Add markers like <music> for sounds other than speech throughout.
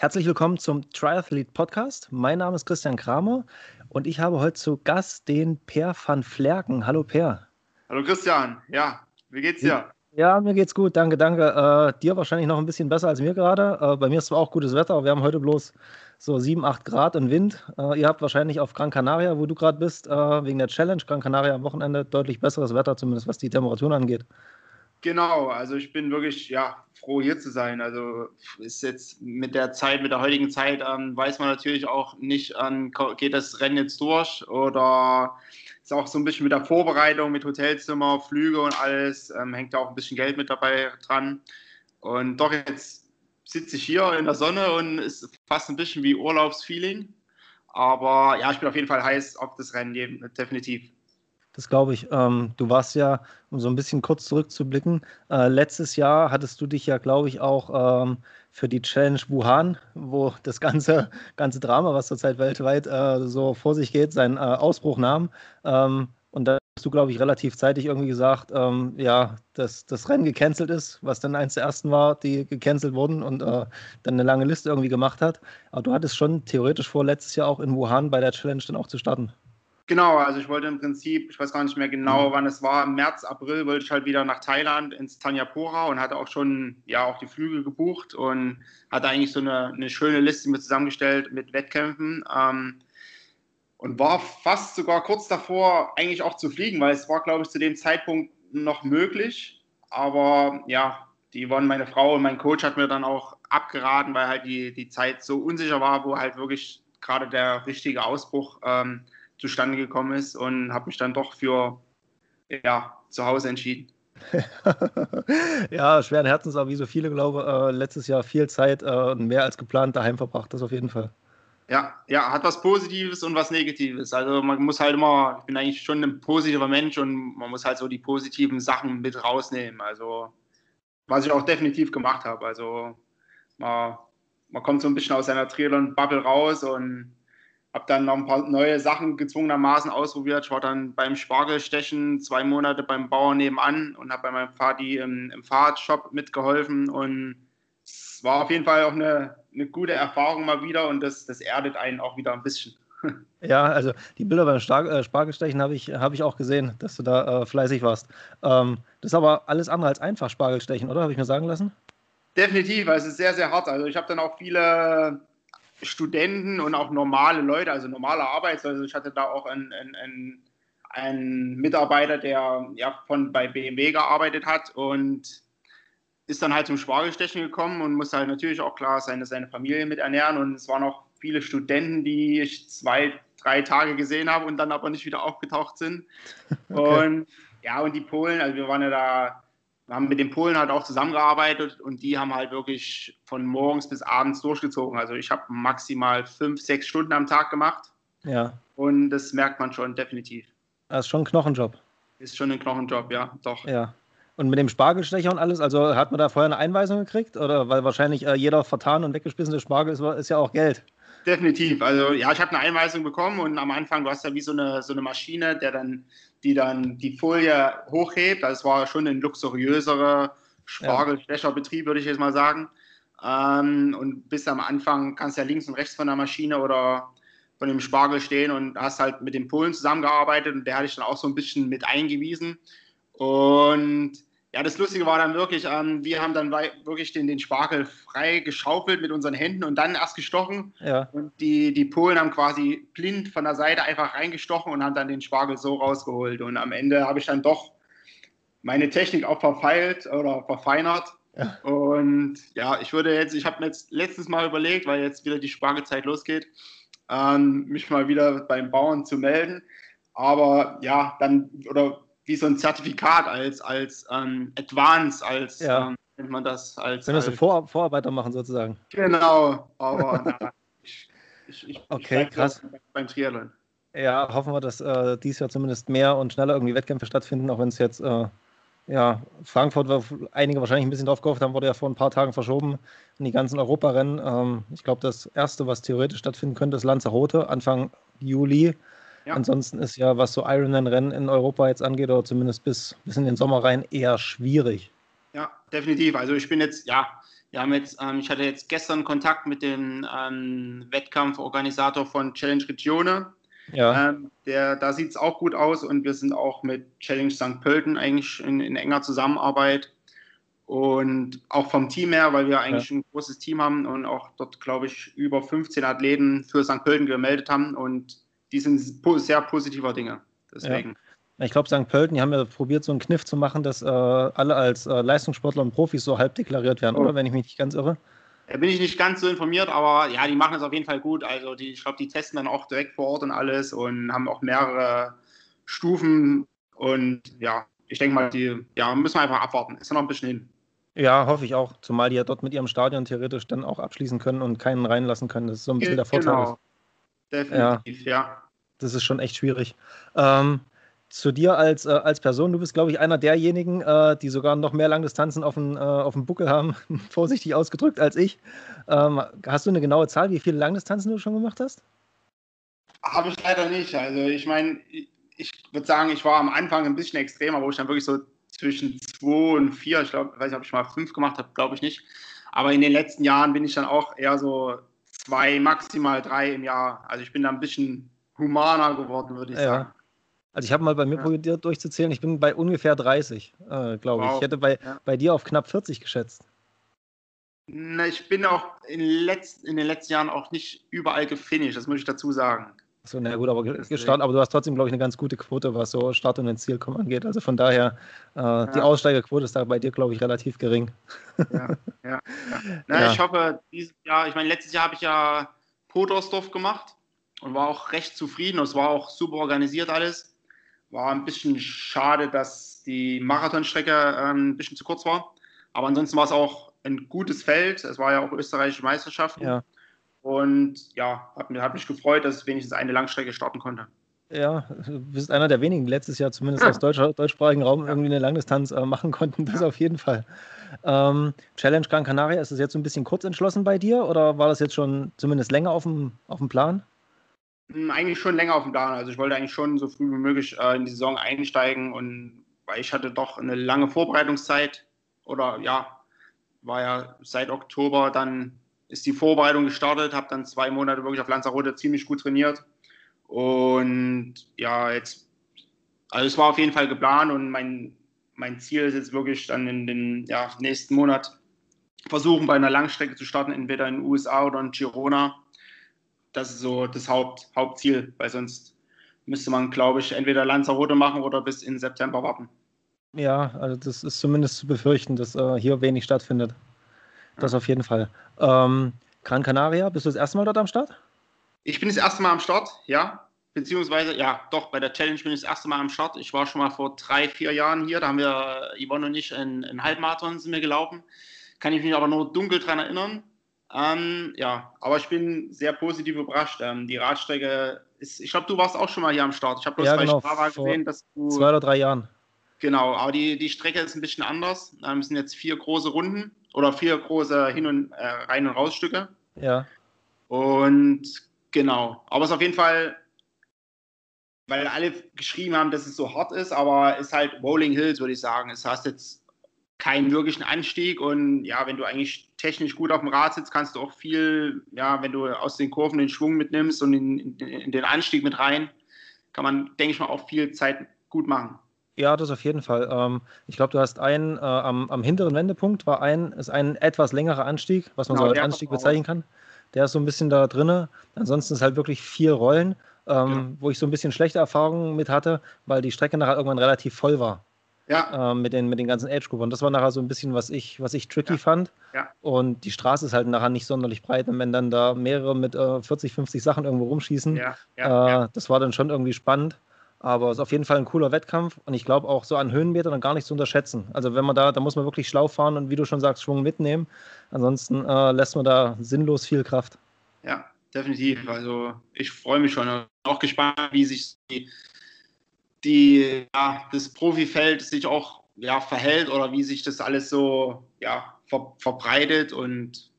Herzlich willkommen zum Triathlete Podcast. Mein Name ist Christian Kramer und ich habe heute zu Gast den Per van Flerken. Hallo Per. Hallo Christian. Ja, wie geht's dir? Ja, mir geht's gut. Danke, danke. Äh, dir wahrscheinlich noch ein bisschen besser als mir gerade. Äh, bei mir ist zwar auch gutes Wetter, aber wir haben heute bloß so 7, 8 Grad und Wind. Äh, ihr habt wahrscheinlich auf Gran Canaria, wo du gerade bist, äh, wegen der Challenge Gran Canaria am Wochenende deutlich besseres Wetter, zumindest was die Temperaturen angeht. Genau, also ich bin wirklich ja, froh hier zu sein. Also ist jetzt mit der Zeit, mit der heutigen Zeit, ähm, weiß man natürlich auch nicht, ähm, geht das Rennen jetzt durch oder ist auch so ein bisschen mit der Vorbereitung, mit Hotelzimmer, Flüge und alles, ähm, hängt auch ein bisschen Geld mit dabei dran. Und doch jetzt sitze ich hier in der Sonne und ist fast ein bisschen wie Urlaubsfeeling. Aber ja, ich bin auf jeden Fall heiß auf das Rennen, definitiv. Das glaube ich. Ähm, du warst ja, um so ein bisschen kurz zurückzublicken, äh, letztes Jahr hattest du dich ja, glaube ich, auch ähm, für die Challenge Wuhan, wo das ganze, <laughs> ganze Drama, was zurzeit weltweit äh, so vor sich geht, seinen äh, Ausbruch nahm. Ähm, und da hast du, glaube ich, relativ zeitig irgendwie gesagt, ähm, ja, dass das Rennen gecancelt ist, was dann eins der ersten war, die gecancelt wurden und äh, dann eine lange Liste irgendwie gemacht hat. Aber du hattest schon theoretisch vor, letztes Jahr auch in Wuhan bei der Challenge dann auch zu starten. Genau, also ich wollte im Prinzip, ich weiß gar nicht mehr genau, mhm. wann es war, im März, April wollte ich halt wieder nach Thailand ins Tanyapura und hatte auch schon ja auch die Flüge gebucht und hatte eigentlich so eine, eine schöne Liste mir zusammengestellt mit Wettkämpfen ähm, und war fast sogar kurz davor eigentlich auch zu fliegen, weil es war, glaube ich, zu dem Zeitpunkt noch möglich, aber ja, die waren meine Frau und mein Coach hat mir dann auch abgeraten, weil halt die, die Zeit so unsicher war, wo halt wirklich gerade der richtige Ausbruch ähm, zustande gekommen ist und habe mich dann doch für ja, zu Hause entschieden. <laughs> ja, schweren Herzens, aber wie so viele, glaube ich, äh, letztes Jahr viel Zeit äh, mehr als geplant daheim verbracht, das auf jeden Fall. Ja, ja, hat was Positives und was Negatives. Also man muss halt immer, ich bin eigentlich schon ein positiver Mensch und man muss halt so die positiven Sachen mit rausnehmen. Also was ich auch definitiv gemacht habe. Also man, man kommt so ein bisschen aus seiner Triathlon-Bubble raus und habe dann noch ein paar neue Sachen gezwungenermaßen ausprobiert. Ich war dann beim Spargelstechen zwei Monate beim Bauern nebenan und habe bei meinem Vati im, im Fahrradshop mitgeholfen. Und es war auf jeden Fall auch eine, eine gute Erfahrung mal wieder und das, das erdet einen auch wieder ein bisschen. <laughs> Ja, also die Bilder beim Star äh, Spargelstechen habe ich, hab ich auch gesehen, dass du da äh, fleißig warst. Ähm, das ist aber alles andere als einfach Spargelstechen, oder? Habe ich mir sagen lassen? Definitiv, weil es ist sehr, sehr hart. Also ich habe dann auch viele Studenten und auch normale Leute, also normale Arbeiter. Also ich hatte da auch einen, einen, einen Mitarbeiter, der ja von bei BMW gearbeitet hat und ist dann halt zum Spargelstechen gekommen und musste halt natürlich auch klar seine, seine Familie mit ernähren. Und es waren auch viele Studenten, die ich zwei, drei Tage gesehen habe und dann aber nicht wieder aufgetaucht sind. <laughs> Okay. Und ja, und die Polen, also wir waren ja da wir haben mit den Polen halt auch zusammengearbeitet und die haben halt wirklich von morgens bis abends durchgezogen. Also ich habe maximal fünf, sechs Stunden am Tag gemacht. Ja. Und das merkt man schon definitiv. Das ist schon ein Knochenjob. Ist schon ein Knochenjob, ja, doch. Ja. Und mit dem Spargelstecher und alles, also hat man da vorher eine Einweisung gekriegt? Oder weil wahrscheinlich äh, jeder vertan und weggespissene Spargel ist, ist ja auch Geld. Definitiv. Also ja, ich habe eine Einweisung bekommen und am Anfang, du hast ja wie so eine, so eine Maschine, der dann, die dann die Folie hochhebt. Das war schon ein luxuriöserer Spargelstecherbetrieb, würde ich jetzt mal sagen. Ähm, und bis am Anfang kannst du ja links und rechts von der Maschine oder von dem Spargel stehen und hast halt mit dem Polen zusammengearbeitet und der hatte ich dann auch so ein bisschen mit eingewiesen. Und ja, das Lustige war dann wirklich, ähm, wir haben dann wirklich den, den Spargel frei geschaufelt mit unseren Händen und dann erst gestochen. Ja. Und die, die Polen haben quasi blind von der Seite einfach reingestochen und haben dann den Spargel so rausgeholt. Und am Ende habe ich dann doch meine Technik auch verfeilt oder verfeinert. Ja. Und ja, ich würde jetzt, ich habe mir jetzt letztes Mal überlegt, weil jetzt wieder die Spargelzeit losgeht, ähm, mich mal wieder beim Bauern zu melden. Aber ja, dann, oder wie so ein Zertifikat als, als ähm, Advance, als ja. ähm, nennt man das als. Wenn wir so Vor Vorarbeiter machen sozusagen. Genau, aber <laughs> na, ich, ich, ich, okay, ich krass. beim Triathlon. Ja, hoffen wir, dass äh, dies Jahr zumindest mehr und schneller irgendwie Wettkämpfe stattfinden, auch wenn es jetzt, äh, ja, Frankfurt, wo einige wahrscheinlich ein bisschen drauf gehofft haben, wurde ja vor ein paar Tagen verschoben in die ganzen Europarennen. Ähm, ich glaube, das erste, was theoretisch stattfinden könnte, ist Lanzarote, Anfang Juli. Ja. Ansonsten ist ja, was so Ironman-Rennen in Europa jetzt angeht, oder zumindest bis, bis in den Sommer rein, eher schwierig. Ja, definitiv. Also ich bin jetzt, ja, Wir haben jetzt, ähm, ich hatte jetzt gestern Kontakt mit dem ähm, Wettkampforganisator von Challenge Regione. Ja. Ähm, der, da sieht es auch gut aus und wir sind auch mit Challenge St. Pölten eigentlich in, in, enger Zusammenarbeit. Und auch vom Team her, weil wir eigentlich ja. ein großes Team haben und auch dort, glaube ich, über 15 Athleten für St. Pölten gemeldet haben. Und die sind sehr positiver Dinge. Deswegen. Ja. Ich glaube, St. Pölten, die haben ja probiert, so einen Kniff zu machen, dass äh, alle als äh, Leistungssportler und Profis so halb deklariert werden, oh. oder? Wenn ich mich nicht ganz irre. Da bin ich nicht ganz so informiert, aber ja, die machen es auf jeden Fall gut. Also die, ich glaube, die testen dann auch direkt vor Ort und alles und haben auch mehrere Stufen. Und ja, ich denke mal, die ja, müssen wir einfach abwarten. Ist ja noch ein bisschen hin. Ja, hoffe ich auch. Zumal die ja dort mit ihrem Stadion theoretisch dann auch abschließen können und keinen reinlassen können. Das ist so ein bisschen der Vorteil. Genau. Definitiv, ja. ja. Das ist schon echt schwierig. Ähm, zu dir als, äh, als Person. Du bist, glaube ich, einer derjenigen, äh, die sogar noch mehr Langdistanzen auf dem, äh, auf dem Buckel haben, <laughs> vorsichtig ausgedrückt, als ich. Ähm, hast du eine genaue Zahl, wie viele Langdistanzen du schon gemacht hast? Habe ich leider nicht. Also ich meine, ich würde sagen, ich war am Anfang ein bisschen extremer, wo ich dann wirklich so zwischen zwei und vier, ich glaube, weiß nicht, ob ich mal fünf gemacht habe, glaube ich nicht. Aber in den letzten Jahren bin ich dann auch eher so zwei, maximal drei im Jahr. Also ich bin da ein bisschen humaner geworden, würde ich ja. sagen. Also ich habe mal bei mir ja. probiert durchzuzählen, ich bin bei ungefähr 30, äh, glaube wow. ich. Ich hätte bei, ja. bei dir auf knapp 40 geschätzt. Na, ich bin auch in, letz, in, den letzten Jahren auch nicht überall gefinisht, das muss ich dazu sagen. So, na gut, aber gestartet, aber du hast trotzdem, glaube ich, eine ganz gute Quote, was so Start und ins Ziel kommen angeht. Also von daher, äh, ja. die Aussteigerquote ist da bei dir, glaube ich, relativ gering. Ja, ja. ja. Na, Ich hoffe, dieses Jahr, ich meine, letztes Jahr habe ich ja Podersdorf gemacht und war auch recht zufrieden. Es war auch super organisiert alles. War ein bisschen schade, dass die Marathonstrecke ähm, ein bisschen zu kurz war. Aber ansonsten war es auch ein gutes Feld. Es war ja auch österreichische Meisterschaften. Ja. Und ja, hat mich, hat mich gefreut, dass ich wenigstens eine Langstrecke starten konnte. Ja, du bist einer der wenigen, die letztes Jahr zumindest aus deutscher, deutschsprachigen Raum irgendwie eine Langdistanz äh, machen konnten. Das auf jeden Fall. Ähm, Challenge Gran Canaria, ist das jetzt so ein bisschen kurz entschlossen bei dir oder war das jetzt schon zumindest länger auf dem, auf dem Plan? Hm, eigentlich schon länger auf dem Plan. Also ich wollte eigentlich schon so früh wie möglich äh, in die Saison einsteigen und weil ich hatte doch eine lange Vorbereitungszeit oder ja, war ja seit Oktober, dann ist die Vorbereitung gestartet, habe dann zwei Monate wirklich auf Lanzarote ziemlich gut trainiert und ja, jetzt, also es war auf jeden Fall geplant und mein, mein Ziel ist jetzt wirklich dann in den ja, nächsten Monat versuchen, bei einer Langstrecke zu starten, entweder in den USA oder in Girona das ist so das Haupt, Hauptziel, weil sonst müsste man, glaube ich, entweder Lanzarote machen oder bis in September warten. Ja, also das ist zumindest zu befürchten, dass äh, hier wenig stattfindet. Das auf jeden Fall. Ähm, Gran Canaria, bist du das erste Mal dort am Start? Ich bin das erste Mal am Start, ja. Beziehungsweise, ja, doch, bei der Challenge bin ich das erste Mal am Start. Ich war schon mal vor drei, vier Jahren hier. Da haben wir, Yvonne und ich, einen Halbmarathon sind wir gelaufen. Kann ich mich aber nur dunkel daran erinnern. Ähm, ja, aber ich bin sehr positiv überrascht. Ähm, die Radstrecke ist, ich glaube, du warst auch schon mal hier am Start. Ich habe bloß ja, bei genau, Strava gesehen, dass du. Zwei oder drei Jahren. Genau, aber die, die Strecke ist ein bisschen anders. Ähm, es sind jetzt vier große Runden oder vier große Hin- und äh, Rein- und Rausstücke. Ja. Und genau, aber es ist auf jeden Fall, weil alle geschrieben haben, dass es so hart ist, aber es ist halt Rolling Hills, würde ich sagen. Es heißt jetzt keinen wirklichen Anstieg. Und ja, wenn du eigentlich technisch gut auf dem Rad sitzt, kannst du auch viel, ja, wenn du aus den Kurven den Schwung mitnimmst und in, in, in den Anstieg mit rein, kann man, denke ich mal, auch viel Zeit gut machen. Ja, das auf jeden Fall. Ähm, ich glaube, du hast einen äh, am, am, hinteren Wendepunkt war ein, ist ein etwas längerer Anstieg, was man genau, so als Anstieg bezeichnen kann. Der ist so ein bisschen da drinne. Ansonsten ist halt wirklich vier Rollen, ähm, ja. wo ich so ein bisschen schlechte Erfahrungen mit hatte, weil die Strecke nachher irgendwann relativ voll war. Ja. Ähm, mit, den, mit den ganzen age Group. Und das war nachher so ein bisschen, was ich, was ich tricky ja. fand. Ja. Und die Straße ist halt nachher nicht sonderlich breit. Und wenn dann da mehrere mit äh, 40, 50 Sachen irgendwo rumschießen, ja. Äh, das war dann schon irgendwie spannend. Aber es ist auf jeden Fall ein cooler Wettkampf und ich glaube auch so an Höhenmetern dann gar nicht zu unterschätzen. Also wenn man da, da muss man wirklich schlau fahren und wie du schon sagst, Schwung mitnehmen. Ansonsten äh, lässt man da sinnlos viel Kraft. Ja, definitiv. Also ich freue mich schon. Auch gespannt, wie sich die die, ja, das Profifeld sich auch ja, verhält oder wie sich das alles so ja, ver verbreitet und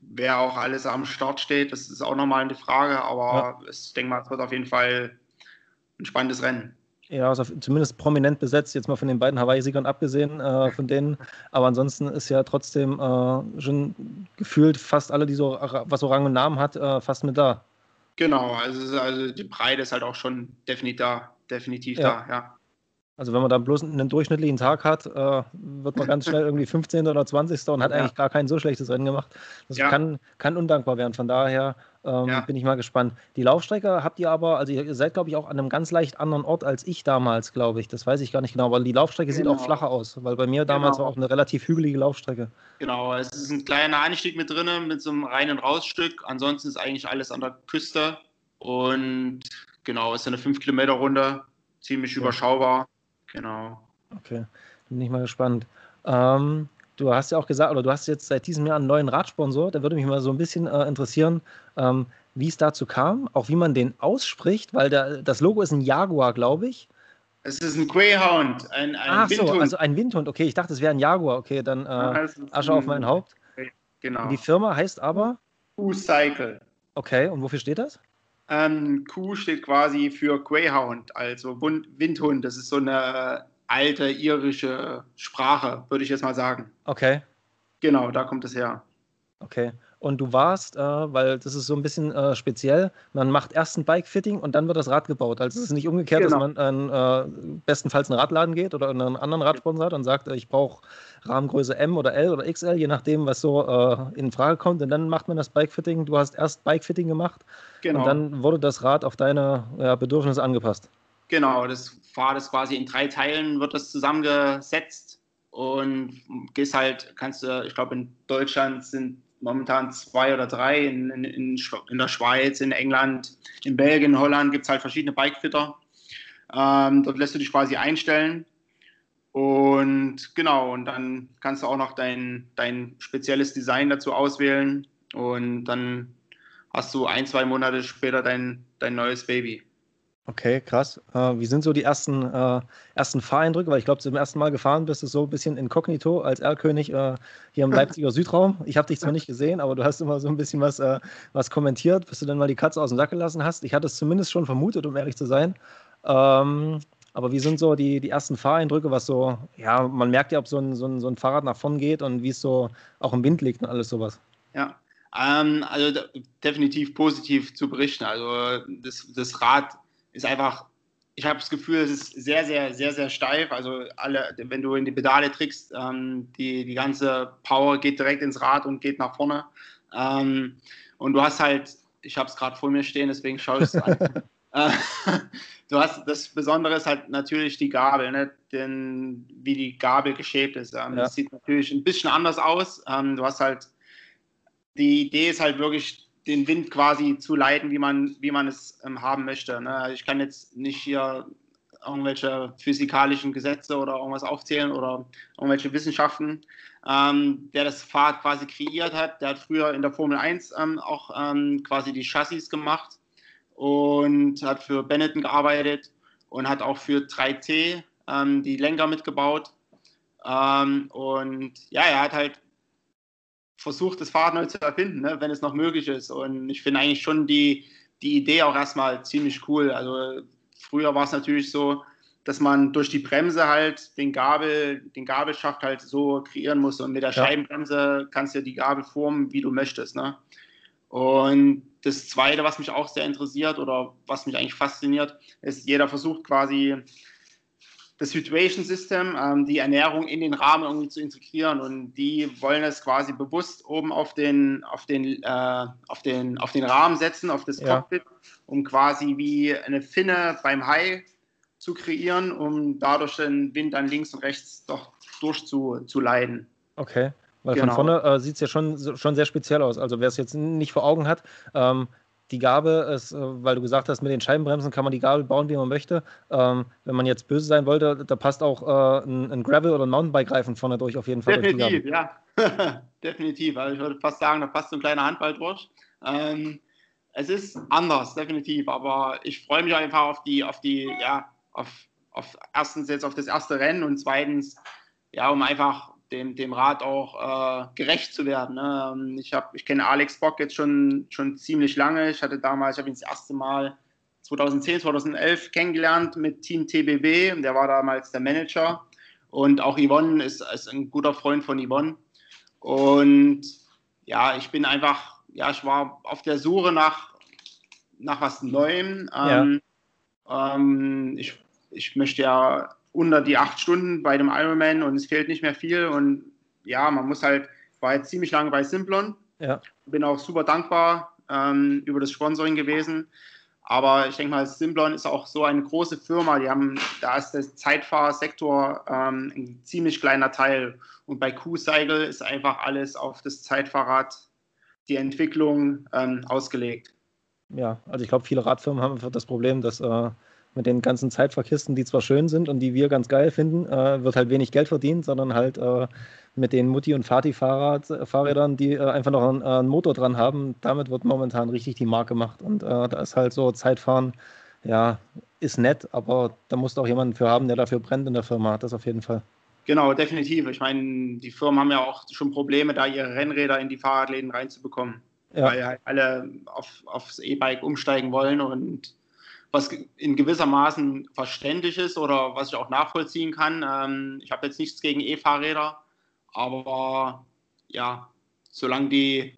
wer auch alles am Start steht, das ist auch nochmal eine Frage, aber ja. ich denke mal, es wird auf jeden Fall ein spannendes Rennen. Ja, also zumindest prominent besetzt, jetzt mal von den beiden Hawaii-Siegern abgesehen, äh, von denen. Aber ansonsten ist ja trotzdem äh, schon gefühlt fast alle, die so, was so Rang und Namen hat, äh, fast mit da. Genau, also, also die Breite ist halt auch schon definitiv da, definitiv ja. da, ja. Also wenn man da bloß einen durchschnittlichen Tag hat, äh, wird man ganz schnell irgendwie 15. oder 20. und hat ja. eigentlich gar kein so schlechtes Rennen gemacht. Das ja. kann, kann undankbar werden. Von daher ähm, ja. bin ich mal gespannt. Die Laufstrecke habt ihr aber, also ihr seid, glaube ich, auch an einem ganz leicht anderen Ort als ich damals, glaube ich. Das weiß ich gar nicht genau, aber die Laufstrecke genau. sieht auch genau. flacher aus, weil bei mir damals genau. war auch eine relativ hügelige Laufstrecke. Genau, es ist ein kleiner Anstieg mit drin, mit so einem reinen Rausstück. Ansonsten ist eigentlich alles an der Küste und genau, es ist eine 5-Kilometer-Runde, ziemlich überschaubar. Genau. Okay, bin ich mal gespannt. Ähm, du hast ja auch gesagt, oder du hast jetzt seit diesem Jahr einen neuen Radsponsor. Da würde mich mal so ein bisschen äh, interessieren, ähm, wie es dazu kam, auch wie man den ausspricht, weil der, das Logo ist ein Jaguar, glaube ich. Es ist ein Greyhound, ein, ein Ach Windhund. so, also ein Windhund. Okay, ich dachte, es wäre ein Jaguar. Okay, dann äh, Asche auf mein Haupt. Genau. Die Firma heißt aber? Q-Cycle. Okay, und wofür steht das? Ähm, Q steht quasi für Greyhound, also Windhund. Das ist so eine alte irische Sprache, würde ich jetzt mal sagen. Okay. Genau, da kommt es her. Okay. Und du warst, äh, weil das ist so ein bisschen äh, speziell, man macht erst ein Bike-Fitting und dann wird das Rad gebaut. Also es ist nicht umgekehrt, genau. dass man äh, bestenfalls in einen Radladen geht oder in einen anderen Radsponsor hat und sagt, ich brauche Rahmengröße M oder L oder XL, je nachdem, was so äh, in Frage kommt. Und dann macht man das Bike-Fitting. Du hast erst Bike-Fitting gemacht genau. und dann wurde das Rad auf deine ja, Bedürfnisse angepasst. Genau, das Fahrrad ist quasi in drei Teilen, wird das zusammengesetzt und gehst halt, kannst du, ich glaube in Deutschland sind momentan zwei oder drei, in, in, in der Schweiz, in England, in Belgien, Holland gibt es halt verschiedene Bikefitter. Ähm, dort lässt du dich quasi einstellen. Und genau, und dann kannst du auch noch dein, dein spezielles Design dazu auswählen. Und dann hast du ein, zwei Monate später dein, dein neues Baby. Okay, krass. Äh, wie sind so die ersten, äh, ersten Fahreindrücke? Weil ich glaube, zum ersten Mal gefahren bist du so ein bisschen inkognito als Erlkönig äh, hier im Leipziger Südraum. Ich habe dich zwar nicht gesehen, aber du hast immer so ein bisschen was, äh, was kommentiert, bis du dann mal die Katze aus dem Sack gelassen hast. Ich hatte es zumindest schon vermutet, um ehrlich zu sein. Ähm, aber wie sind so die, die ersten Fahreindrücke, was so, ja, man merkt ja, ob so ein, so ein, so ein Fahrrad nach vorn geht und wie es so auch im Wind liegt und alles sowas. Ja, ähm, also definitiv positiv zu berichten. Also das, das Rad ist einfach, ich habe das Gefühl, es ist sehr, sehr, sehr, sehr steif. Also alle, wenn du in die Pedale trickst, ähm, die, die ganze Power geht direkt ins Rad und geht nach vorne. Ähm, und du hast halt, ich habe es gerade vor mir stehen, deswegen schaue ich es an. <laughs> <laughs> Du hast das Besondere ist halt natürlich die Gabel, ne? Denn, wie die Gabel geschäbt ist. Ähm, ja. Das sieht natürlich ein bisschen anders aus. Ähm, du hast halt, die Idee ist halt wirklich den Wind quasi zu leiten, wie man, wie man es ähm, haben möchte. Ne? Also ich kann jetzt nicht hier irgendwelche physikalischen Gesetze oder irgendwas aufzählen oder irgendwelche Wissenschaften. Ähm, der das Fahrrad quasi kreiert hat, der hat früher in der Formel 1 ähm, auch ähm, quasi die Chassis gemacht und hat für Benetton gearbeitet und hat auch für 3T ähm, die Lenker mitgebaut. Ähm, und ja, er hat halt versucht, das Fahrrad neu zu erfinden, ne, wenn es noch möglich ist. Und ich finde eigentlich schon die, die Idee auch erstmal ziemlich cool. Also früher war es natürlich so, dass man durch die Bremse halt den Gabel, den Gabelschacht halt so kreieren muss. Und mit der ja. Scheibenbremse kannst du die Gabel formen, wie du möchtest. Ne? Und das Zweite, was mich auch sehr interessiert oder was mich eigentlich fasziniert, ist, jeder versucht quasi das Situation System, ähm, die Ernährung in den Rahmen irgendwie zu integrieren und die wollen es quasi bewusst oben auf den, auf den, äh, auf den, auf den Rahmen setzen, auf das ja. Cockpit, um quasi wie eine Finne beim Hai zu kreieren, um dadurch den Wind dann links und rechts doch durchzuleiten. Okay. Weil genau. von vorne äh, sieht es ja schon, schon sehr speziell aus. Also wer es jetzt nicht vor Augen hat, ähm, die Gabel ist, äh, weil du gesagt hast, mit den Scheibenbremsen kann man die Gabel bauen, wie man möchte. Ähm, wenn man jetzt böse sein wollte, da passt auch äh, ein, ein, Gravel- oder ein Mountainbike-Reifen vorne durch auf jeden Fall. Definitiv, ja. <laughs> definitiv. Also ich würde fast sagen, da passt so ein kleiner Handball durch. Ähm, es ist anders, definitiv. Aber ich freue mich einfach auf die, auf die, ja, auf, auf erstens jetzt auf das erste Rennen und zweitens, ja, um einfach dem, dem Rat auch äh, gerecht zu werden. Ne? Ähm, ich, ich kenne Alex Bock jetzt schon, schon ziemlich lange. Ich hatte damals, ich habe ihn das erste Mal 2010, 2011 kennengelernt mit Team TBB. Der war damals der Manager. Und auch Yvonne ist, ist ein guter Freund von Yvonne. Und ja, ich bin einfach, ja, ich war auf der Suche nach, nach was Neuem. Ähm, ja. ähm, ich, ich möchte ja unter die acht Stunden bei dem Ironman und es fehlt nicht mehr viel. Und ja, man muss halt, war jetzt ziemlich lange bei Simplon. Ja. Bin auch super dankbar ähm, über das Sponsoring gewesen. Aber ich denke mal, Simplon ist auch so eine große Firma. Die haben, da ist der Zeitfahrsektor ähm, ein ziemlich kleiner Teil. Und bei Q-Cycle ist einfach alles auf das Zeitfahrrad, die Entwicklung ähm, ausgelegt. Ja, also ich glaube, viele Radfirmen haben einfach das Problem, dass äh, mit den ganzen Zeitfahrkisten, die zwar schön sind und die wir ganz geil finden, äh, wird halt wenig Geld verdient, sondern halt äh, mit den Mutti- und Fati-Fahrrädern, die äh, einfach noch einen, äh, einen, Motor dran haben, damit wird momentan richtig die Marke gemacht. Und äh, da ist halt so Zeitfahren, ja, ist nett, aber da musst du auch jemanden für haben, der dafür brennt in der Firma. Das auf jeden Fall. Genau, definitiv. Ich meine, die Firmen haben ja auch schon Probleme, da ihre Rennräder in die Fahrradläden reinzubekommen. Ja. Weil halt alle auf, aufs E-Bike umsteigen wollen und was in gewissermaßen verständlich ist oder was ich auch nachvollziehen kann. Ähm, ich habe jetzt nichts gegen E-Fahrräder, aber ja, solange die,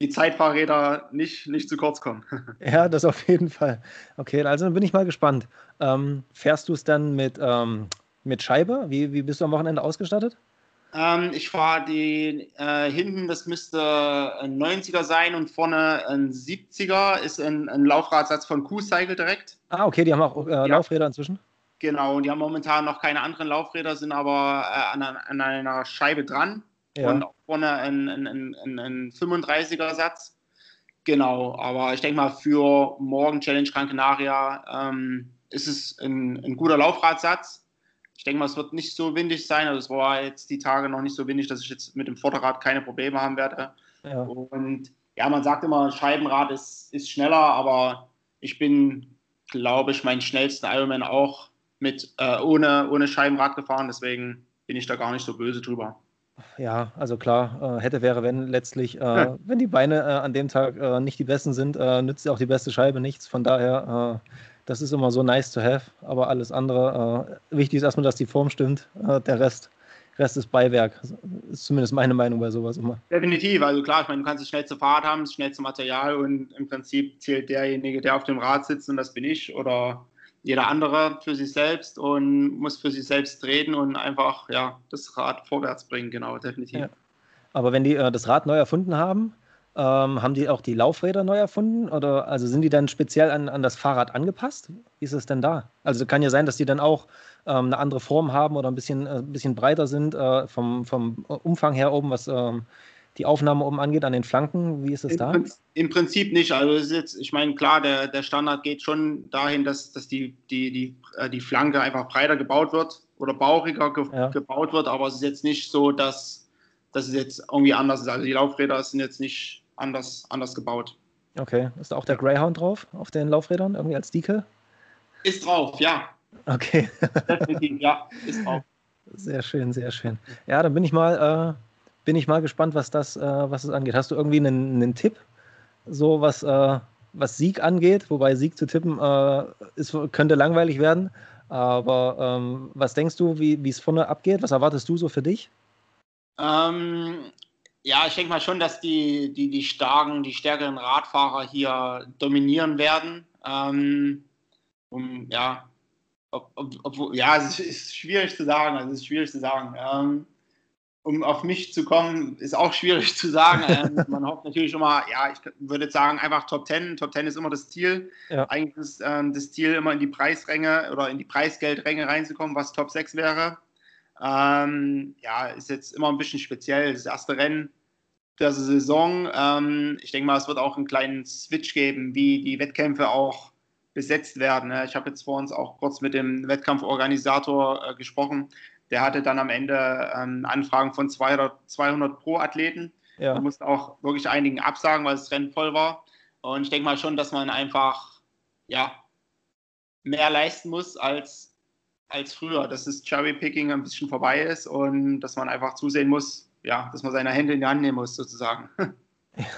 die Zeitfahrräder nicht, nicht zu kurz kommen. <laughs> Ja, das auf jeden Fall. Okay, also dann bin ich mal gespannt. Ähm, fährst du es dann mit, ähm, mit Scheibe? Wie, wie bist du am Wochenende ausgestattet? Ähm, ich fahre die äh, hinten, das müsste ein 90er sein und vorne ein 70er, ist ein, ein Laufradsatz von Q-Cycle direkt. Ah, okay, die haben auch äh, ja. Laufräder inzwischen. Genau, und die haben momentan noch keine anderen Laufräder, sind aber äh, an, an, einer Scheibe dran. Ja. Und auch vorne ein, ein, ein, ein 35er-Satz. Genau, aber ich denke mal, für morgen Challenge Gran Canaria ähm, ist es ein, ein guter Laufradsatz. Ich denke mal, es wird nicht so windig sein. Also es war jetzt die Tage noch nicht so windig, dass ich jetzt mit dem Vorderrad keine Probleme haben werde. Ja. Und ja, man sagt immer, Scheibenrad ist, ist schneller, aber ich bin, glaube ich, meinen schnellsten Ironman auch mit äh, ohne, ohne Scheibenrad gefahren, deswegen bin ich da gar nicht so böse drüber. Ja, also klar, äh, hätte wäre, wenn letztlich, äh, wenn die Beine äh, an dem Tag äh, nicht die besten sind, äh, nützt auch die beste Scheibe nichts. Von daher, das ist immer so nice to have, aber alles andere, wichtig ist erstmal, dass die Form stimmt. der Rest, Rest ist Beiwerk. Ist zumindest meine Meinung bei sowas immer. Definitiv, also klar, ich meine, du kannst das schnellste Fahrrad haben, das schnellste Material und im Prinzip zählt derjenige, der auf dem Rad sitzt und das bin ich oder jeder andere für sich selbst und muss für sich selbst reden und einfach ja, das Rad vorwärts bringen, genau, definitiv. Ja. Aber wenn die äh, das Rad neu erfunden haben, ähm, haben die auch die Laufräder neu erfunden? Oder also sind die dann speziell an, an das Fahrrad angepasst? Wie ist es denn da? Also kann ja sein, dass die dann auch ähm, eine andere Form haben oder ein bisschen, äh, bisschen breiter sind äh, vom, vom Umfang her oben, was ähm, die Aufnahme oben angeht, an den Flanken? Wie ist es da? Im Prinzip nicht. Also jetzt, ich meine, klar, der, der Standard geht schon dahin, dass, dass die, die, die, äh, die Flanke einfach breiter gebaut wird oder bauchiger ge ja. gebaut wird, aber es ist jetzt nicht so, dass, dass es jetzt irgendwie anders ist. Also die Laufräder sind jetzt nicht anders, anders gebaut. Okay. Ist da auch der Greyhound drauf auf den Laufrädern, irgendwie als Dike? Ist drauf, ja. Okay. <laughs> Definitiv, ja, ist drauf. Sehr schön, sehr schön. Ja, dann bin ich mal äh, bin ich mal gespannt, was das, äh, was das angeht. Hast du irgendwie einen, einen Tipp, so was, äh, was Sieg angeht? Wobei Sieg zu tippen äh, ist, könnte langweilig werden. Aber ähm, was denkst du, wie es vorne abgeht? Was erwartest du so für dich? Ähm, ja, ich denke mal schon, dass die, die, die starken, die stärkeren Radfahrer hier dominieren werden. Ähm, um, ja, ob, ob, ob, ja, es ist, schwierig zu sagen. Es ist schwierig zu sagen. Ähm, um auf mich zu kommen, ist auch schwierig zu sagen. <laughs> Ähm, man hofft natürlich immer, ja, ich würde sagen, einfach Top 10. Top 10 ist immer das Ziel. Ja. Eigentlich ist ähm, das Ziel immer in die Preisränge oder in die Preisgeldränge reinzukommen, was Top 6 wäre. Ähm, ja, ist jetzt immer ein bisschen speziell. Das erste Rennen der Saison. Ähm, ich denke mal, es wird auch einen kleinen Switch geben, wie die Wettkämpfe auch besetzt werden. Ich habe jetzt vor uns auch kurz mit dem Wettkampforganisator äh, gesprochen der hatte dann am Ende ähm, Anfragen von 200, 200 Pro-Athleten. Ja. Man musste auch wirklich einigen absagen, weil das Rennen voll war. Und ich denke mal schon, dass man einfach ja, mehr leisten muss als, als früher, dass das Cherry-Picking ein bisschen vorbei ist und dass man einfach zusehen muss, ja, dass man seine Hände in die Hand nehmen muss, sozusagen. <laughs>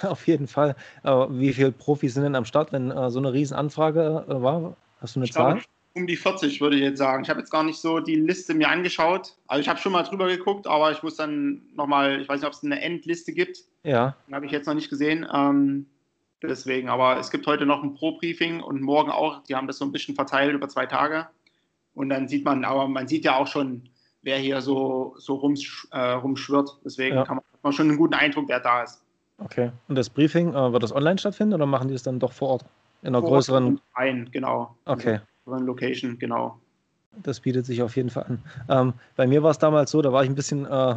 Ja, auf jeden Fall. Aber wie viele Profis sind denn am Start, wenn äh, so eine Riesenanfrage äh, war? Hast du eine Ich Zahl? glaube, um die 40 würde ich jetzt sagen. Ich habe jetzt gar nicht so die Liste mir angeschaut. Also ich habe schon mal drüber geguckt, aber ich muss dann nochmal, ich weiß nicht, ob es eine Endliste gibt. Ja, habe ich jetzt noch nicht gesehen. Ähm, deswegen, aber es gibt heute noch ein Pro-Briefing und morgen auch. Die haben das so ein bisschen verteilt über zwei Tage. Und dann sieht man, aber man sieht ja auch schon, wer hier so, so rumsch, äh, rumschwirrt. Deswegen Ja. kann man, hat man schon einen guten Eindruck, wer da ist. okay. Und das Briefing, äh, wird das online stattfinden oder machen die es dann doch vor Ort? In einer Vor größeren. und Ein, genau. Okay. Größeren Location, genau. Das bietet sich auf jeden Fall an. Ähm, bei mir war es damals so, da war ich ein bisschen äh,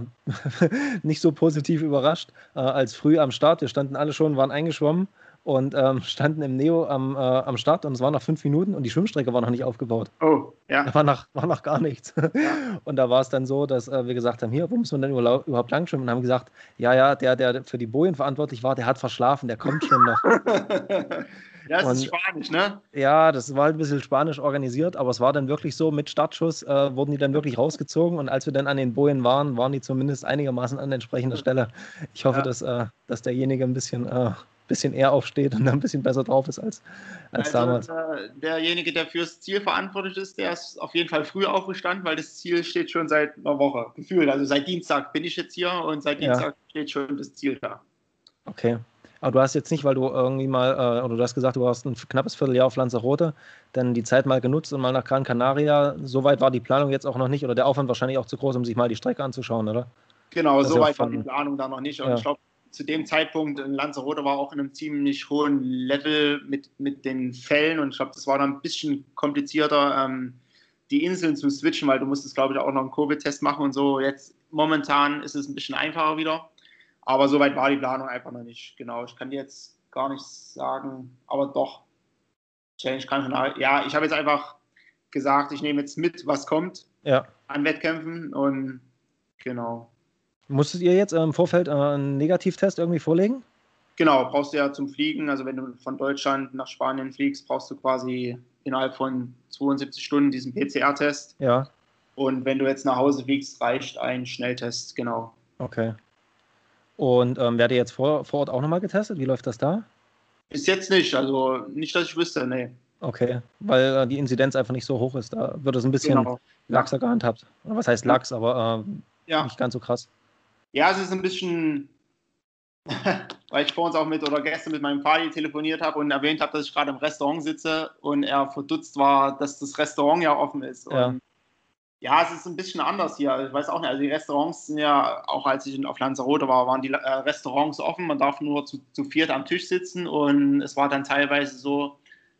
<laughs> nicht so positiv überrascht äh, als früh am Start. Wir standen alle schon, waren eingeschwommen und ähm, <laughs> standen im Neo am, äh, am Start und es waren noch fünf Minuten und die Schwimmstrecke war noch nicht aufgebaut. Oh, ja. Da war noch, war noch gar nichts. <laughs> Und da war es dann so, dass äh, wir gesagt haben, hier, wo müssen wir denn überhaupt lang schwimmen? Und haben gesagt, ja, ja, der, der für die Bojen verantwortlich war, der hat verschlafen, der kommt schon noch. Ja, es ist Und- Spanisch, ne? Ja, das war halt ein bisschen spanisch organisiert, aber es war dann wirklich so, mit Startschuss äh, wurden die dann wirklich rausgezogen und als wir dann an den Bojen waren, waren die zumindest einigermaßen an entsprechender Stelle. Ich hoffe, Ja. dass, äh, dass derjenige ein bisschen, äh, bisschen eher aufsteht und ein bisschen besser drauf ist als, als damals. Also, äh, derjenige, der fürs Ziel verantwortlich ist, der ist auf jeden Fall früh aufgestanden, weil das Ziel steht schon seit einer Woche. Gefühlt. Also seit Dienstag bin ich jetzt hier und seit Ja. Dienstag steht schon das Ziel da. Okay. Aber du hast jetzt nicht, weil du irgendwie mal, äh, oder du hast gesagt, du hast ein knappes Vierteljahr auf Lanzarote, dann die Zeit mal genutzt und mal nach Gran Canaria. Soweit war die Planung jetzt auch noch nicht oder der Aufwand wahrscheinlich auch zu groß, um sich mal die Strecke anzuschauen, oder? Genau, so ja weit war die Planung da noch nicht. Und Ja. ich glaube, zu dem Zeitpunkt in Lanzarote war auch in einem ziemlich hohen Level mit, mit den Fällen und ich glaube, das war dann ein bisschen komplizierter, ähm, die Inseln zu switchen, weil du musstest, glaube ich, auch noch einen Covid-Test machen und so. Jetzt momentan ist es ein bisschen einfacher wieder, aber so weit war die Planung einfach noch nicht. Genau, ich kann dir jetzt gar nicht sagen, aber doch. Challenge Gran Canaria. Ja, ich habe jetzt einfach gesagt, ich nehme jetzt mit, was kommt Ja. an Wettkämpfen und genau. Musstet ihr jetzt äh, im Vorfeld äh, einen Negativtest irgendwie vorlegen? Genau, brauchst du ja zum Fliegen, also wenn du von Deutschland nach Spanien fliegst, brauchst du quasi innerhalb von 72 Stunden diesen PCR-Test. Ja, Und wenn du jetzt nach Hause fliegst, reicht ein Schnelltest, genau. okay. Und ähm, werdet ihr jetzt vor, vor Ort auch nochmal getestet? Wie läuft das da? Bis jetzt nicht, also nicht, dass ich wüsste, nee. Okay, weil äh, die Inzidenz einfach nicht so hoch ist. Da wird es ein bisschen Genau. laxer gehandhabt. Oder was heißt lax, aber äh, Ja. nicht ganz so krass. ja, es ist ein bisschen, <laughs> weil ich vor uns auch mit oder gestern mit meinem Vati telefoniert habe und erwähnt habe, dass ich gerade im Restaurant sitze und er verdutzt war, dass das Restaurant ja offen ist. Ja. Und ja, es ist ein bisschen anders hier. Ich weiß auch nicht, also die Restaurants sind ja, auch als ich auf Lanzarote war, waren die äh, Restaurants offen. Man darf nur zu, zu viert am Tisch sitzen und es war dann teilweise so,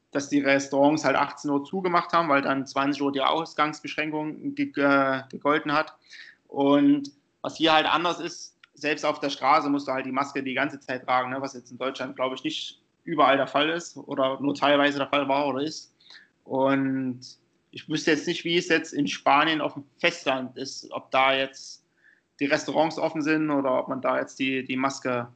dass die Restaurants halt 18 Uhr zugemacht haben, weil dann 20 Uhr die Ausgangsbeschränkung äh, gegolten hat. Und was hier halt anders ist, selbst auf der Straße musst du halt die Maske die ganze Zeit tragen, ne? was jetzt in Deutschland, glaube ich, nicht überall der Fall ist oder nur teilweise der Fall war oder ist. Und ich wüsste jetzt nicht, wie es jetzt in Spanien auf dem Festland ist, ob da jetzt die Restaurants offen sind oder ob man da jetzt die, die Maske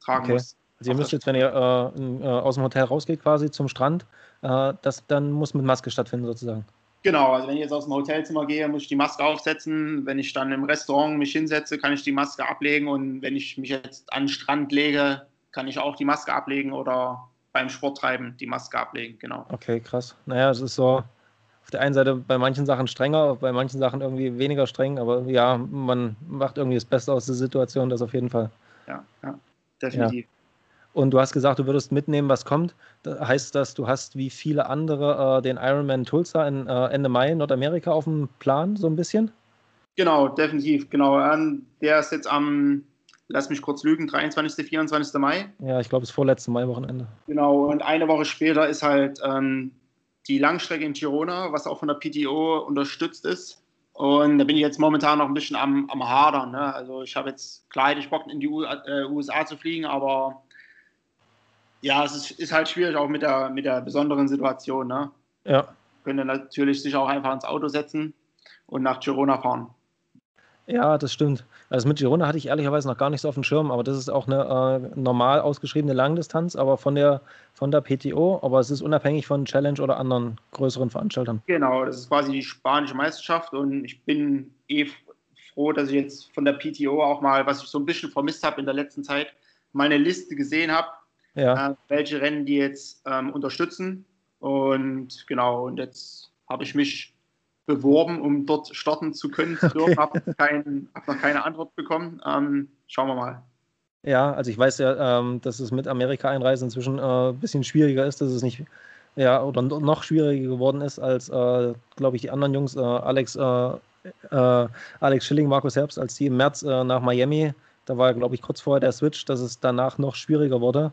tragen Okay. muss. Also ihr müsst jetzt, wenn ihr äh, äh, aus dem Hotel rausgeht quasi zum Strand, äh, das dann muss mit Maske stattfinden sozusagen. Genau, also wenn ich jetzt aus dem Hotelzimmer gehe, muss ich die Maske aufsetzen. Wenn ich dann im Restaurant mich hinsetze, kann ich die Maske ablegen. Und wenn ich mich jetzt an den Strand lege, kann ich auch die Maske ablegen oder beim Sporttreiben die Maske ablegen. Genau. Okay, krass. Naja, es ist so auf der einen Seite bei manchen Sachen strenger, bei manchen Sachen irgendwie weniger streng, aber ja, man macht irgendwie das Beste aus der Situation, das auf jeden Fall. Ja, ja definitiv. Und du hast gesagt, du würdest mitnehmen, was kommt. Da heißt das, du hast wie viele andere äh, den Ironman Tulsa in, äh, Ende Mai in Nordamerika auf dem Plan, so ein bisschen? Genau, definitiv. Genau. Ähm, der ist jetzt am, lass mich kurz lügen, 23., 24. Mai. Ja, ich glaube, das vorletzte Mai-Wochenende. Genau, und eine Woche später ist halt ähm, die Langstrecke in Girona, was auch von der PTO unterstützt ist. Und da bin ich jetzt momentan noch ein bisschen am, am Hadern. Ne? Also ich habe jetzt, klar hätte ich Bock in die U äh, USA zu fliegen, aber ja, es ist, ist halt schwierig auch mit der, mit der besonderen Situation. Ne? Ja, Könnte natürlich sich auch einfach ins Auto setzen und nach Girona fahren. Ja, das stimmt. Also mit Girona hatte ich ehrlicherweise noch gar nicht so auf dem Schirm, aber das ist auch eine äh, normal ausgeschriebene Langdistanz, aber von der, von der PTO, aber es ist unabhängig von Challenge oder anderen größeren Veranstaltern. Genau, das ist quasi die spanische Meisterschaft und ich bin eh froh, dass ich jetzt von der PTO auch mal, was ich so ein bisschen vermisst habe in der letzten Zeit, meine Liste gesehen habe, Ja. äh, welche Rennen die jetzt ähm, unterstützen. Und genau, und jetzt habe ich mich beworben, um dort starten zu können. Zu dürfen. Habe kein, hab noch keine Antwort bekommen. Ähm, schauen wir mal. Ja, also ich weiß ja, ähm, dass es mit Amerika-Einreise inzwischen äh, ein bisschen schwieriger ist, dass es nicht, ja, oder no- noch schwieriger geworden ist als, äh, glaube ich, die anderen Jungs, äh, Alex, äh, äh, Alex Schilling, Markus Herbst, als die im März äh, nach Miami, da war, glaube ich, kurz vorher der Switch, dass es danach noch schwieriger wurde,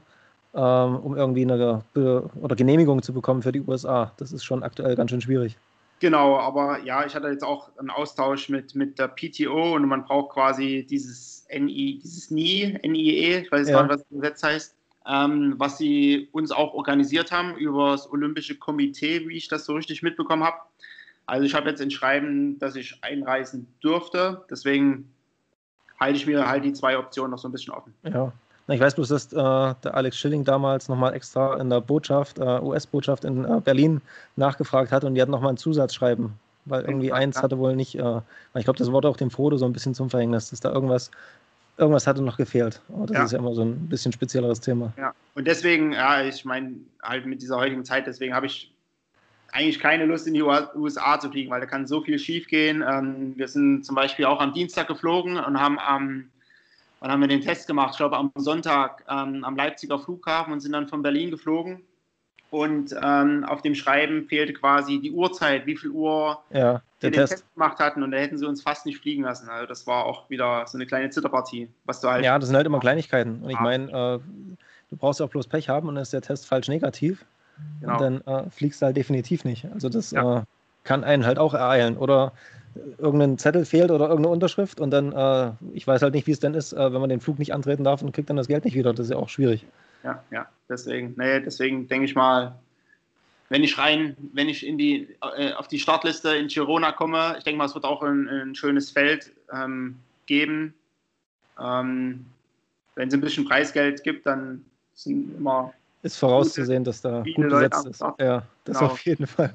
ähm, um irgendwie eine Be oder Genehmigung zu bekommen für die USA. Das ist schon aktuell ganz schön schwierig. Genau, aber ja, ich hatte jetzt auch einen Austausch mit, mit der PTO und man braucht quasi dieses NI, dieses NI, NIE, ich weiß Ja. gar nicht, was das Gesetz heißt, ähm, was sie uns auch organisiert haben über das Olympische Komitee, wie ich das so richtig mitbekommen habe. Also ich habe jetzt ein Schreiben, dass ich einreisen dürfte, deswegen halte ich mir halt die zwei Optionen noch so ein bisschen offen. Ja. Ich weiß bloß, dass äh, der Alex Schilling damals nochmal extra in der Botschaft, äh, US-Botschaft in äh, Berlin nachgefragt hat und die hatten nochmal ein Zusatzschreiben, weil irgendwie eins hatte wohl nicht, äh, ich glaube, das wurde auch dem Frodo so ein bisschen zum Verhängnis, dass da irgendwas, irgendwas hatte noch gefehlt. Aber das Ja. ist ja immer so ein bisschen spezielleres Thema. Ja, und deswegen, ja, ich meine, halt mit dieser heutigen Zeit, deswegen habe ich eigentlich keine Lust, in die USA zu fliegen, weil da kann so viel schief gehen. Ähm, wir sind zum Beispiel auch am Dienstag geflogen und haben am, wann haben wir den Test gemacht? Ich glaube am Sonntag ähm, am Leipziger Flughafen und sind dann von Berlin geflogen. Und ähm, auf dem Schreiben fehlte quasi die Uhrzeit, wie viel Uhr Ja, wir den Test. Test gemacht hatten. Und da hätten sie uns fast nicht fliegen lassen. Also das war auch wieder so eine kleine Zitterpartie, was du halt Ja, das sind halt immer Kleinigkeiten. Und ich meine, äh, du brauchst ja auch bloß Pech haben und dann ist der Test falsch negativ. Genau. Und dann äh, fliegst du halt definitiv nicht. Also das Ja. äh, kann einen halt auch ereilen. Oder irgendein Zettel fehlt oder irgendeine Unterschrift und dann, äh, ich weiß halt nicht, wie es denn ist, äh, wenn man den Flug nicht antreten darf und kriegt dann das Geld nicht wieder. Das ist ja auch schwierig. Ja, ja, deswegen, nee, deswegen denke ich mal, wenn ich rein, wenn ich in die, äh, auf die Startliste in Girona komme, ich denke mal, es wird auch ein, ein schönes Feld ähm, geben. Ähm, wenn es ein bisschen Preisgeld gibt, dann sind immer, Ist vorauszusehen, dass da gut besetzt ist. Ja, das Genau. auf jeden Fall.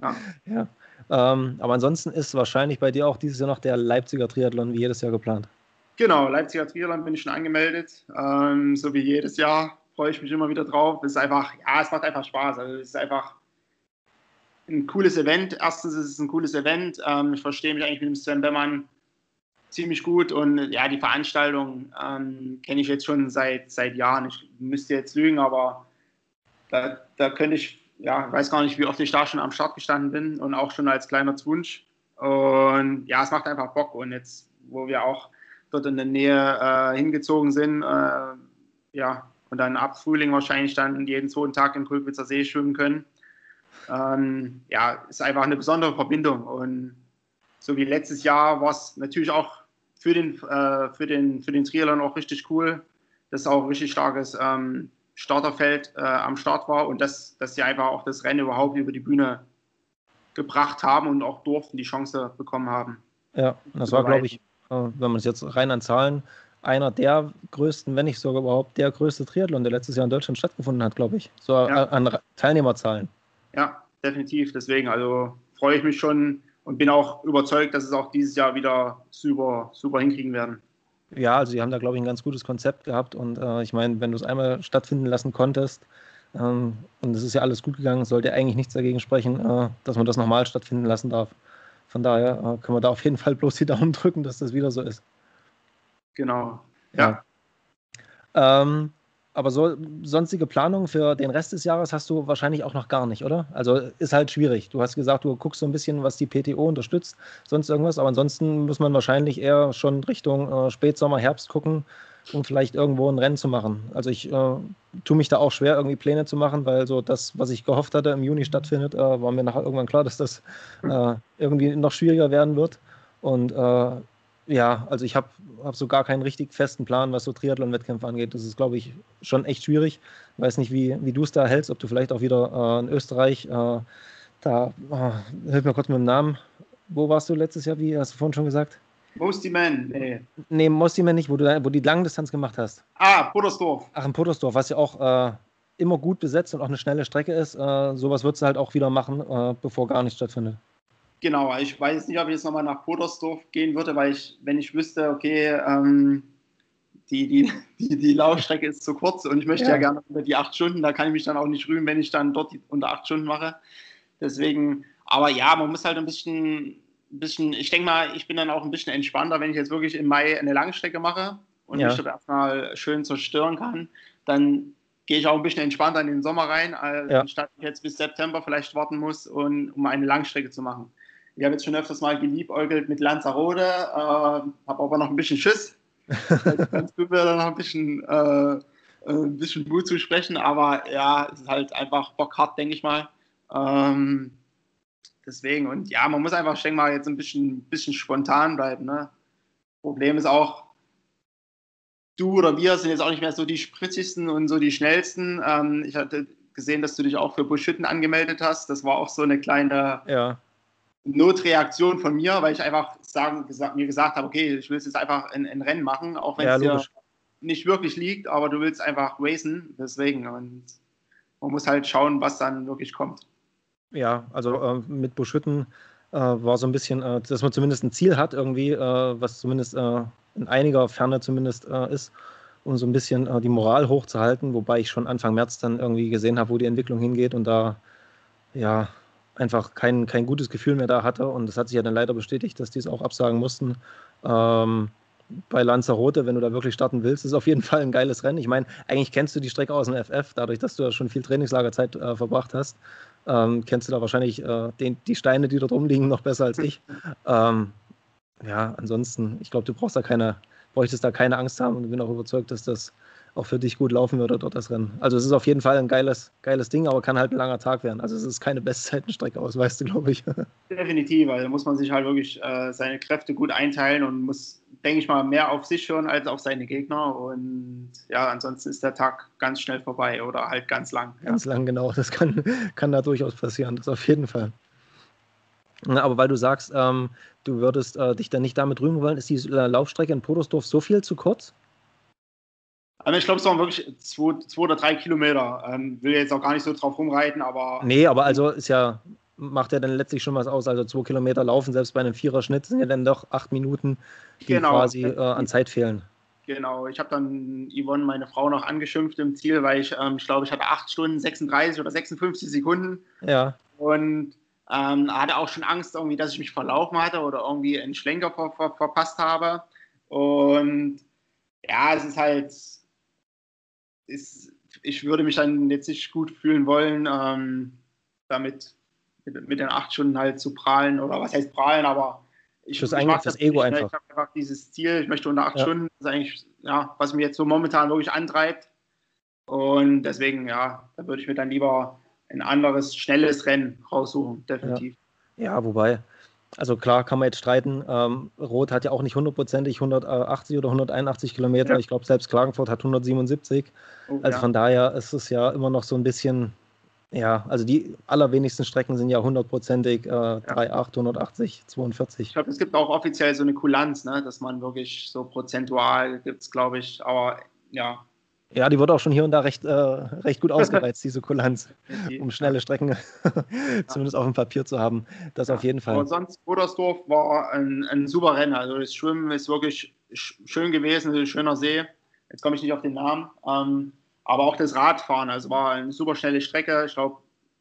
Ja. Ja. Ähm, aber ansonsten ist wahrscheinlich bei dir auch dieses Jahr noch der Leipziger Triathlon wie jedes Jahr geplant. genau, Leipziger Triathlon bin ich schon angemeldet, ähm, so wie jedes Jahr, freue ich mich immer wieder drauf. Es ist einfach, ja, es macht einfach Spaß, also es ist einfach ein cooles Event. Erstens ist es ein cooles Event. Ähm, ich verstehe mich eigentlich mit dem Sven Bemmern ziemlich gut und ja, die Veranstaltung ähm, kenne ich jetzt schon seit, seit Jahren. Ich müsste jetzt lügen, aber da, da könnte ich, ja, weiß gar nicht, wie oft ich da schon am Start gestanden bin und auch schon als kleiner Zwunsch. Und ja, es macht einfach Bock. Und jetzt, wo wir auch dort in der Nähe äh, hingezogen sind, äh, ja, und dann ab Frühling wahrscheinlich dann jeden zweiten Tag in Kulkwitzer See schwimmen können. Ähm, ja, ist einfach eine besondere Verbindung. Und so wie letztes Jahr war es natürlich auch für den, äh, für den, für den Triathlon auch richtig cool, dass auch ein richtig starkes ähm, Starterfeld äh, am Start war und dass, dass sie einfach auch das Rennen überhaupt über die Bühne gebracht haben und auch durften, die Chance bekommen haben. Ja, das war, glaube ich, äh, wenn man es jetzt rein an Zahlen, einer der größten, wenn nicht sogar überhaupt der größte Triathlon, der letztes Jahr in Deutschland stattgefunden hat, glaube ich. So Ja. an an Teilnehmerzahlen. Ja, definitiv. Deswegen, also freue ich mich schon und bin auch überzeugt, dass es auch dieses Jahr wieder super, super hinkriegen werden. Ja, also die haben da, glaube ich, ein ganz gutes Konzept gehabt und äh, ich meine, wenn du es einmal stattfinden lassen konntest ähm, und es ist ja alles gut gegangen, sollte eigentlich nichts dagegen sprechen, äh, dass man das nochmal stattfinden lassen darf. Von daher äh, können wir da auf jeden Fall bloß die Daumen drücken, dass das wieder so ist. Genau. Ja. Ähm, aber so, sonstige Planungen für den Rest des Jahres hast du wahrscheinlich auch noch gar nicht, oder? Also ist halt schwierig. Du hast gesagt, du guckst so ein bisschen, was die PTO unterstützt, sonst irgendwas, aber ansonsten muss man wahrscheinlich eher schon Richtung äh, Spätsommer, Herbst gucken, um vielleicht irgendwo ein Rennen zu machen. Also ich äh, tue mich da auch schwer, irgendwie Pläne zu machen, weil so das, was ich gehofft hatte, im Juni stattfindet, äh, war mir nachher irgendwann klar, dass das äh, irgendwie noch schwieriger werden wird. Und äh, ja, also ich habe hab so gar keinen richtig festen Plan, was so Triathlon-Wettkämpfe angeht. Das ist, glaube ich, schon echt schwierig. Ich weiß nicht, wie, wie du es da hältst, ob du vielleicht auch wieder äh, in Österreich, äh, da, oh, hilf mir kurz mit dem Namen. Wo warst du letztes Jahr, wie hast du vorhin schon gesagt? Mosty Man, nee. Nee, Mostimen nicht, wo du, wo die Langdistanz gemacht hast. Ah, Puttersdorf. Ach, in Puttersdorf, was ja auch äh, immer gut besetzt und auch eine schnelle Strecke ist. Äh, sowas würdest du halt auch wieder machen, äh, bevor gar nichts stattfindet. Genau, ich weiß nicht, ob ich jetzt nochmal nach Puttersdorf gehen würde, weil ich, wenn ich wüsste, okay, ähm, die, die, <laughs> die, die Laufstrecke ist zu kurz und ich möchte ja. ja gerne unter die acht Stunden, da kann ich mich dann auch nicht rühmen, wenn ich dann dort die, unter acht Stunden mache. Deswegen, aber ja, man muss halt ein bisschen, ein bisschen, ich denke mal, ich bin dann auch ein bisschen entspannter, wenn ich jetzt wirklich im Mai eine Langstrecke mache und ja. mich dort erstmal schön zerstören kann, dann gehe ich auch ein bisschen entspannter in den Sommer rein, ja. anstatt ich jetzt bis September vielleicht warten muss, und, um eine Langstrecke zu machen. Ich habe jetzt schon öfters mal geliebäugelt mit Lanzarote, äh, habe aber noch ein bisschen Schiss. kannst du mir dann noch ein bisschen, äh, äh, ein bisschen Mut zu sprechen, aber ja, es ist halt einfach bockhart, denke ich mal. Ähm, deswegen, und ja, man muss einfach, ich denke mal, jetzt ein bisschen, bisschen spontan bleiben. Ne? Problem ist auch, du oder wir sind jetzt auch nicht mehr so die spritzigsten und so die schnellsten. Ähm, ich hatte gesehen, dass du dich auch für Buschütten angemeldet hast. Das war auch so eine kleine ja. Notreaktion von mir, weil ich einfach sagen, gesagt, mir gesagt habe, okay, ich will jetzt einfach ein, ein Rennen machen, auch wenn ja, es dir nicht wirklich liegt, aber du willst einfach racen, deswegen. Und man muss halt schauen, was dann wirklich kommt. Ja, also äh, mit Buschütten äh, war so ein bisschen, äh, dass man zumindest ein Ziel hat, irgendwie, äh, was zumindest äh, in einiger Ferne zumindest äh, ist, um so ein bisschen die Moral hochzuhalten, wobei ich schon Anfang März dann irgendwie gesehen habe, wo die Entwicklung hingeht und da ja einfach kein, kein gutes Gefühl mehr da hatte. Und das hat sich ja dann leider bestätigt, dass die es auch absagen mussten. Ähm, bei Lanzarote, wenn du da wirklich starten willst, ist auf jeden Fall ein geiles Rennen. Ich meine, eigentlich kennst du die Strecke aus dem FF, dadurch, dass du ja schon viel Trainingslagerzeit äh, verbracht hast, ähm, kennst du da wahrscheinlich äh, den, die Steine, die dort rumliegen, noch besser als ich. ähm, ja, ansonsten, ich glaube, du brauchst da keine, bräuchtest da keine Angst haben und bin auch überzeugt, dass das auch für dich gut laufen würde dort das Rennen. Also es ist auf jeden Fall ein geiles, geiles Ding, aber kann halt ein langer Tag werden. Also es ist keine Bestzeitenstrecke aus, weißt du, glaube ich. <laughs> Definitiv, weil da muss man sich halt wirklich äh, seine Kräfte gut einteilen und muss, denke ich mal, mehr auf sich hören als auf seine Gegner. Und ja, ansonsten ist der Tag ganz schnell vorbei oder halt ganz lang. Ganz lang, genau. Das kann, <laughs> kann da durchaus passieren, das auf jeden Fall. Aber weil du sagst, ähm, du würdest äh, dich dann nicht damit rühmen wollen, ist die äh, Laufstrecke in Podersdorf so viel zu kurz? Also ich glaube, es waren wirklich zwei, zwei oder drei Kilometer. Ähm, will jetzt auch gar nicht so drauf rumreiten, aber. Nee, aber also ist ja, macht ja dann letztlich schon was aus. Also zwei Kilometer laufen, selbst bei einem Viererschnitt sind ja dann doch acht Minuten, die genau. quasi äh, an Zeit fehlen. Genau, ich habe dann Yvonne, meine Frau, noch angeschimpft im Ziel, weil ich, ähm, ich glaube, ich hatte acht Stunden 36 oder 56 Sekunden. Ja. Und ähm, hatte auch schon Angst, irgendwie, dass ich mich verlaufen hatte oder irgendwie einen Schlenker ver ver verpasst habe. Und ja, es ist halt, ist, ich würde mich dann jetzt nicht gut fühlen wollen, ähm, damit mit, mit, den acht Stunden halt zu prahlen oder was heißt prahlen, aber ich, das ist eigentlich das Ego nicht, einfach. Ich habe einfach dieses Ziel, ich möchte unter acht ja. Stunden, das ist eigentlich, ja, was mir jetzt so momentan wirklich antreibt. Und deswegen, ja, da würde ich mir dann lieber ein anderes, schnelles Rennen raussuchen, definitiv. Ja, ja wobei, also klar kann man jetzt streiten. Ähm, Rot hat ja auch nicht hundertprozentig 180 oder 181 Kilometer. Ja. Ich glaube, selbst Klagenfurt hat 177. Oh, also ja. von daher ist es ja immer noch so ein bisschen, ja, also die allerwenigsten Strecken sind ja hundertprozentig äh, ja. 3,8, 180, 42. Ich glaube, es gibt auch offiziell so eine Kulanz, ne, dass man wirklich so prozentual gibt es, glaube ich, aber ja, ja, die wurde auch schon hier und da recht, äh, recht gut <laughs> ausgereizt, diese Kulanz, um schnelle Strecken <laughs> zumindest auf dem Papier zu haben. Das ja, auf jeden Fall. Aber sonst, Bodersdorf war ein, ein super Rennen. Also das Schwimmen ist wirklich schön gewesen, ein schöner See. Jetzt komme ich nicht auf den Namen. Ähm, aber auch das Radfahren, also war eine super schnelle Strecke. Ich glaube,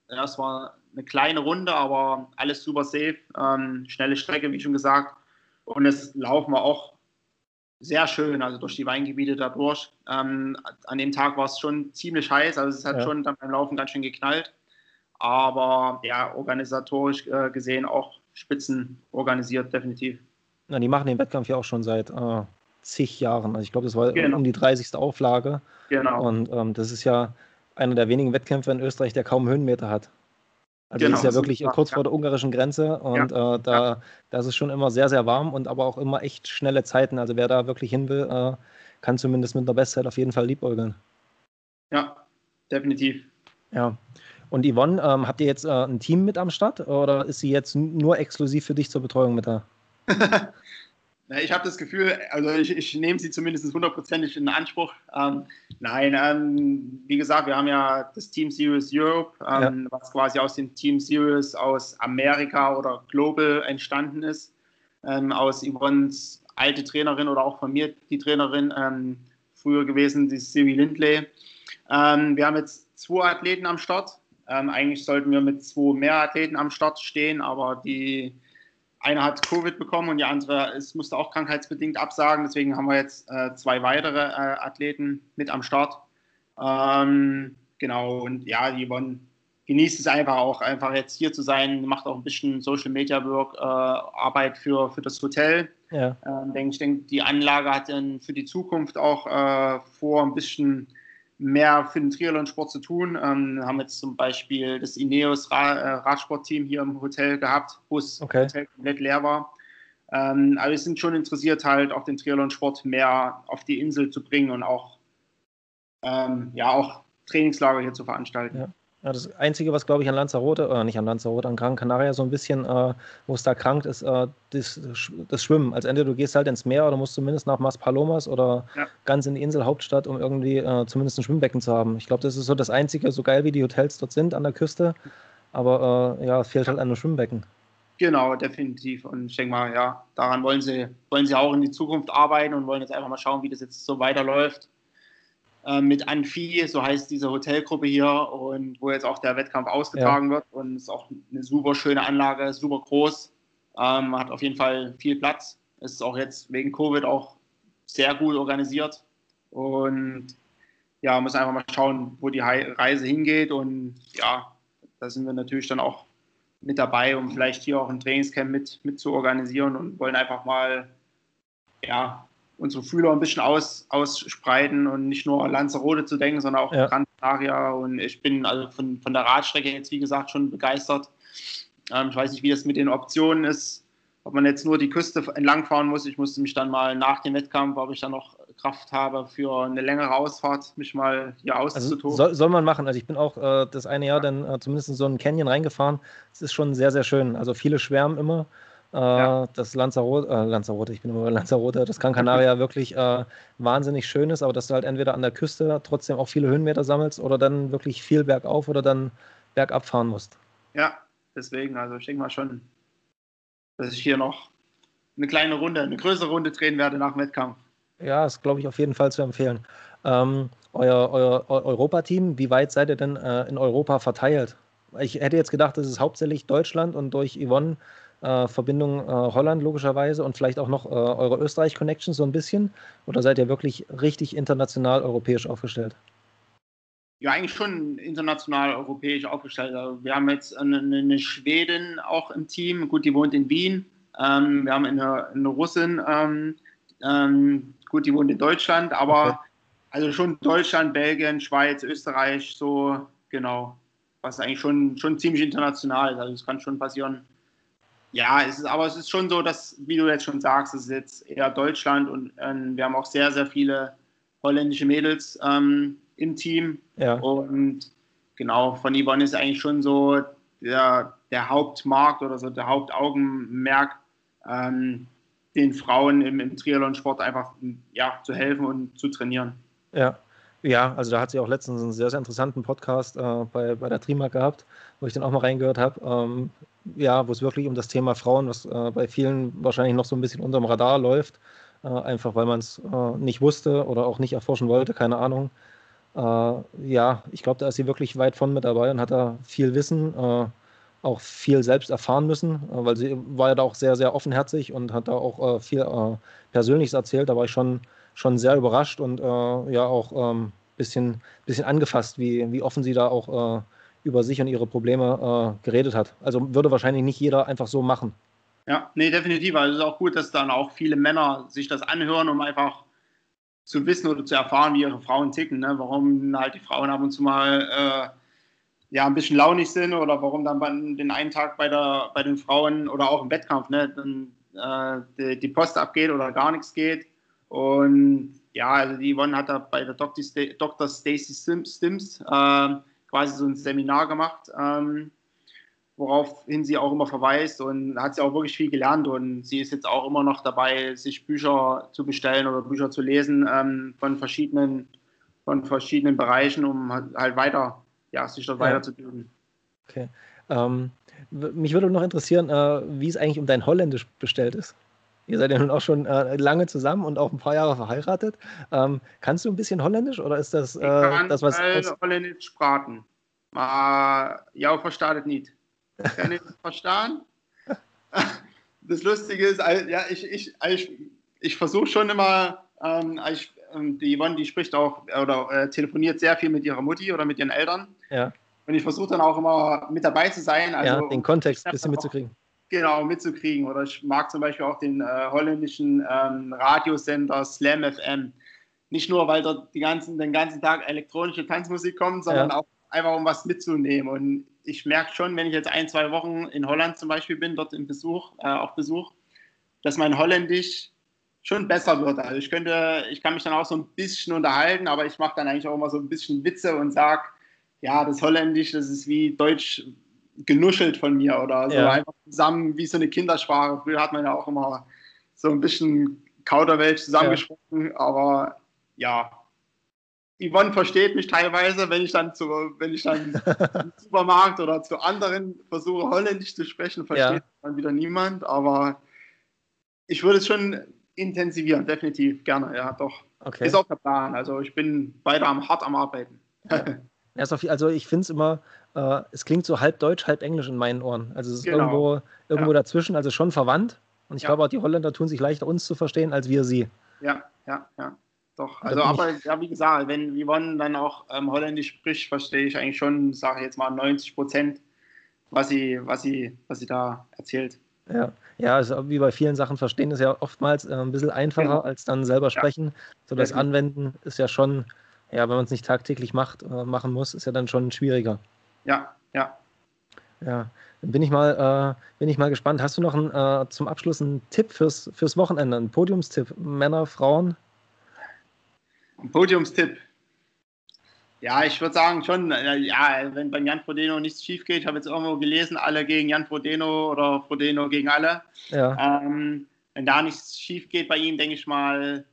ja, es war eine kleine Runde, aber alles super safe. Ähm, schnelle Strecke, wie schon gesagt. Und das Laufen war auch sehr schön, also durch die Weingebiete dadurch. Ähm, an dem Tag war es schon ziemlich heiß, also es hat ja. schon dann beim Laufen ganz schön geknallt. Aber ja, organisatorisch äh, gesehen auch Spitzen organisiert, definitiv. Na, die machen den Wettkampf ja auch schon seit äh, zig Jahren. Also ich glaube, das war genau. um die 30. Auflage. Genau. Und ähm, das ist ja einer der wenigen Wettkämpfe in Österreich, der kaum Höhenmeter hat. Also genau, das ist ja wirklich kurz vor der ungarischen Grenze und ja. äh, da, ja. da ist es schon immer sehr, sehr warm und aber auch immer echt schnelle Zeiten. Also wer da wirklich hin will, äh, kann zumindest mit einer Bestzeit auf jeden Fall liebäugeln. Ja, definitiv. Ja. Und Yvonne, ähm, habt ihr jetzt äh, ein Team mit am Start oder ist sie jetzt nur exklusiv für dich zur Betreuung mit da? <laughs> Ich habe das Gefühl, also ich, ich nehme sie zumindest hundertprozentig in Anspruch. Ähm, nein, ähm, wie gesagt, wir haben ja das Team Series Europe, ähm, ja. was quasi aus dem Team Series aus Amerika oder Global entstanden ist. Ähm, aus Yvonnes alte Trainerin oder auch von mir, die Trainerin, ähm, früher gewesen, die Siri Lindley. Ähm, wir haben jetzt zwei Athleten am Start. Eigentlich sollten wir mit zwei mehr Athleten am Start stehen, aber die eine hat Covid bekommen und die andere ist, musste auch krankheitsbedingt absagen. Deswegen haben wir jetzt äh, zwei weitere äh, Athleten mit am Start. Ähm, genau, und ja, die wollen genießt es einfach auch, einfach jetzt hier zu sein, macht auch ein bisschen Social Media Work, äh, Arbeit für, für das Hotel. Ja. Ähm, denk, ich denke, die Anlage hat dann für die Zukunft auch äh, vor, ein bisschen mehr für den Triathlon-Sport zu tun. Ähm, haben jetzt zum Beispiel das Ineos Ra äh, Radsportteam hier im Hotel gehabt, wo das okay. Hotel komplett leer war. Ähm, aber wir sind schon interessiert, halt auch den Triathlon-Sport mehr auf die Insel zu bringen und auch, ähm, ja, auch Trainingslager hier zu veranstalten. Ja. Ja, das Einzige, was, glaube ich, an Lanzarote, oder nicht an Lanzarote, an Gran Canaria so ein bisschen, äh, wo es da krankt, ist äh, das, das, Schwimmen. Also entweder du gehst halt ins Meer oder musst zumindest nach Mas Palomas oder ja. ganz in die Inselhauptstadt, um irgendwie äh, zumindest ein Schwimmbecken zu haben. Ich glaube, das ist so das Einzige, so geil wie die Hotels dort sind an der Küste. Aber äh, ja, es fehlt halt an einem Schwimmbecken. Genau, definitiv. Und ich denke mal, ja, daran wollen sie, wollen sie auch in die Zukunft arbeiten und wollen jetzt einfach mal schauen, wie das jetzt so weiterläuft. Äh, mit Anfi, so heißt diese Hotelgruppe hier und wo jetzt auch der Wettkampf ausgetragen ja. wird und es ist auch eine super schöne Anlage, super groß, ähm, hat auf jeden Fall viel Platz. Es ist auch jetzt wegen Covid auch sehr gut organisiert und ja, muss einfach mal schauen, wo die Reise hingeht und ja, da sind wir natürlich dann auch mit dabei, um vielleicht hier auch ein Trainingscamp mit, mit zu organisieren und wollen einfach mal ja, unsere Fühler ein bisschen aus, ausspreiten und nicht nur an Lanzarote zu denken, sondern auch ja. Gran Canaria. Und ich bin also von, von der Radstrecke jetzt, wie gesagt, schon begeistert. Ähm, ich weiß nicht, wie das mit den Optionen ist, ob man jetzt nur die Küste entlangfahren muss. Ich musste mich dann mal nach dem Wettkampf, ob ich dann noch Kraft habe für eine längere Ausfahrt, mich mal hier also auszutoben. Also soll, soll, man machen. Also ich bin auch äh, das eine Jahr dann äh, zumindest in so einen Canyon reingefahren. Es ist schon sehr, sehr schön. Also viele schwärmen immer. Ja. Äh, das Lanzarote, äh, Lanzarote, ich bin immer bei Lanzarote, das Gran Canaria <laughs> wirklich äh, wahnsinnig schön ist, aber dass du halt entweder an der Küste trotzdem auch viele Höhenmeter sammelst oder dann wirklich viel bergauf oder dann bergab fahren musst. Ja, deswegen, also ich denke mal schon, dass ich hier noch eine kleine Runde, eine größere Runde drehen werde nach dem Wettkampf. Ja, ist, glaube ich, auf jeden Fall zu empfehlen. Ähm, euer, euer Europa-Team, wie weit seid ihr denn äh, in Europa verteilt? Ich hätte jetzt gedacht, das ist hauptsächlich Deutschland und durch Yvonne äh, Verbindung äh, Holland logischerweise und vielleicht auch noch äh, eure Österreich-Connection so ein bisschen? Oder seid ihr wirklich richtig international europäisch aufgestellt? Ja, eigentlich schon international europäisch aufgestellt. Also wir haben jetzt eine, eine, Schwedin auch im Team. Gut, die wohnt in Wien. Ähm, wir haben eine, eine Russin. Ähm, ähm, gut, die wohnt in Deutschland, aber okay. also schon Deutschland, Belgien, Schweiz, Österreich, so genau. Was eigentlich schon, schon ziemlich international ist. Also es kann schon passieren, ja, es ist, aber es ist schon so, dass, wie du jetzt schon sagst, es ist jetzt eher Deutschland und ähm, wir haben auch sehr, sehr viele holländische Mädels ähm, im Team. Ja. Und genau, von Yvonne ist eigentlich schon so der, der Hauptmarkt oder so der Hauptaugenmerk, ähm, den Frauen im, im Triathlon-Sport einfach ja, zu helfen und zu trainieren. Ja. Ja, also da hat sie auch letztens einen sehr, sehr interessanten Podcast äh, bei, bei der Trima gehabt, wo ich dann auch mal reingehört habe. Ähm, ja, wo es wirklich um das Thema Frauen, was äh, bei vielen wahrscheinlich noch so ein bisschen unterm Radar läuft, äh, einfach weil man es äh, nicht wusste oder auch nicht erforschen wollte, keine Ahnung. Äh, ja, ich glaube, da ist sie wirklich weit von mit dabei und hat da viel Wissen, äh, auch viel selbst erfahren müssen, weil sie war ja da auch sehr, sehr offenherzig und hat da auch viel Persönliches erzählt. Da war ich schon, schon sehr überrascht und ja auch ein ähm, bisschen, bisschen angefasst, wie, wie offen sie da auch über sich und ihre Probleme äh, geredet hat. Also würde wahrscheinlich nicht jeder einfach so machen. Ja, nee, definitiv. Also es ist auch gut, dass dann auch viele Männer sich das anhören, um einfach zu wissen oder zu erfahren, wie ihre Frauen ticken. Ne? Warum halt die Frauen ab und zu mal äh, ja, ein bisschen launig sind oder warum dann bei, den einen Tag bei, der, bei den Frauen oder auch im Wettkampf ne, dann, äh, die, die, Post abgeht oder gar nichts geht. Und ja, also die Yvonne hat da bei der Dr. Stacy Stims äh, quasi so ein Seminar gemacht, ähm, woraufhin sie auch immer verweist und hat sie auch wirklich viel gelernt und sie ist jetzt auch immer noch dabei, sich Bücher zu bestellen oder Bücher zu lesen ähm, von verschiedenen von verschiedenen Bereichen, um halt weiter, ja, sich dort ja. weiterzubilden. Okay. Ähm, mich würde noch interessieren, äh, wie es eigentlich um dein Holländisch bestellt ist. Ihr seid ja nun auch schon äh, lange zusammen und auch ein paar Jahre verheiratet. Ähm, kannst du ein bisschen Holländisch oder ist das äh, das, was. Ich kann Holländisch sprachen. Maar jou verstaat het niet. Kann ich verstehen? <laughs> Das Lustige ist, ja, ich, ich, ich, ich versuche schon immer, ähm, ich, ähm, die Yvonne, die spricht auch oder äh, telefoniert sehr viel mit ihrer Mutti oder mit ihren Eltern. Ja. Und ich versuche dann auch immer mit dabei zu sein. Also, ja, den Kontext ein bisschen mitzukriegen. Genau, mitzukriegen. Oder ich mag zum Beispiel auch den äh, holländischen ähm, Radiosender Slam FM. Nicht nur, weil dort ganzen, den ganzen Tag elektronische Tanzmusik kommt, sondern ja. auch einfach um was mitzunehmen. Und ich merke schon, wenn ich jetzt ein, zwei Wochen in Holland zum Beispiel bin, dort im Besuch, äh, auf Besuch, dass mein Holländisch schon besser wird. Also ich könnte, ich kann mich dann auch so ein bisschen unterhalten, aber ich mache dann eigentlich auch immer so ein bisschen Witze und sage, ja, das Holländisch, das ist wie Deutsch genuschelt von mir oder so ja. einfach zusammen wie so eine Kindersprache. Früher hat man ja auch immer so ein bisschen Kauderwelsch zusammengesprochen, ja. aber ja, Yvonne versteht mich teilweise, wenn ich dann, zu, wenn ich dann <laughs> im Supermarkt oder zu anderen versuche, Holländisch zu sprechen, versteht ja. dann wieder niemand. Aber ich würde es schon intensivieren, definitiv, gerne, ja, doch. Okay. Ist auch der Plan. Also ich bin weiter am, hart am Arbeiten. <laughs> also ich finde es immer, äh, es klingt so halb Deutsch, halb Englisch in meinen Ohren. Also es ist genau. irgendwo, irgendwo ja. dazwischen, also schon verwandt. Und ich ja. glaube auch, die Holländer tun sich leichter, uns zu verstehen, als wir sie. Ja, ja, ja. Doch, also aber ja, wie gesagt, wenn Yvonne dann auch ähm, Holländisch spricht, verstehe ich eigentlich schon, sage ich jetzt mal 90 Prozent, was sie, was sie, was sie da erzählt. Ja, ja, also wie bei vielen Sachen verstehen ist ja oftmals äh, ein bisschen einfacher genau. als dann selber sprechen. Ja. So das Anwenden ist ja schon, ja, wenn man es nicht tagtäglich macht, äh, machen muss, ist ja dann schon schwieriger. Ja, ja. Ja, dann bin ich mal, äh, bin ich mal gespannt. Hast du noch einen, äh, zum Abschluss einen Tipp fürs, fürs Wochenende, einen Podiumstipp? Männer, Frauen? Ein Podiumstipp. Ja, ich würde sagen schon, äh, ja, wenn bei Jan Frodeno nichts schief geht, ich habe jetzt irgendwo gelesen, alle gegen Jan Frodeno oder Frodeno gegen alle. Ja. Ähm, wenn da nichts schief geht bei ihm, denke ich mal,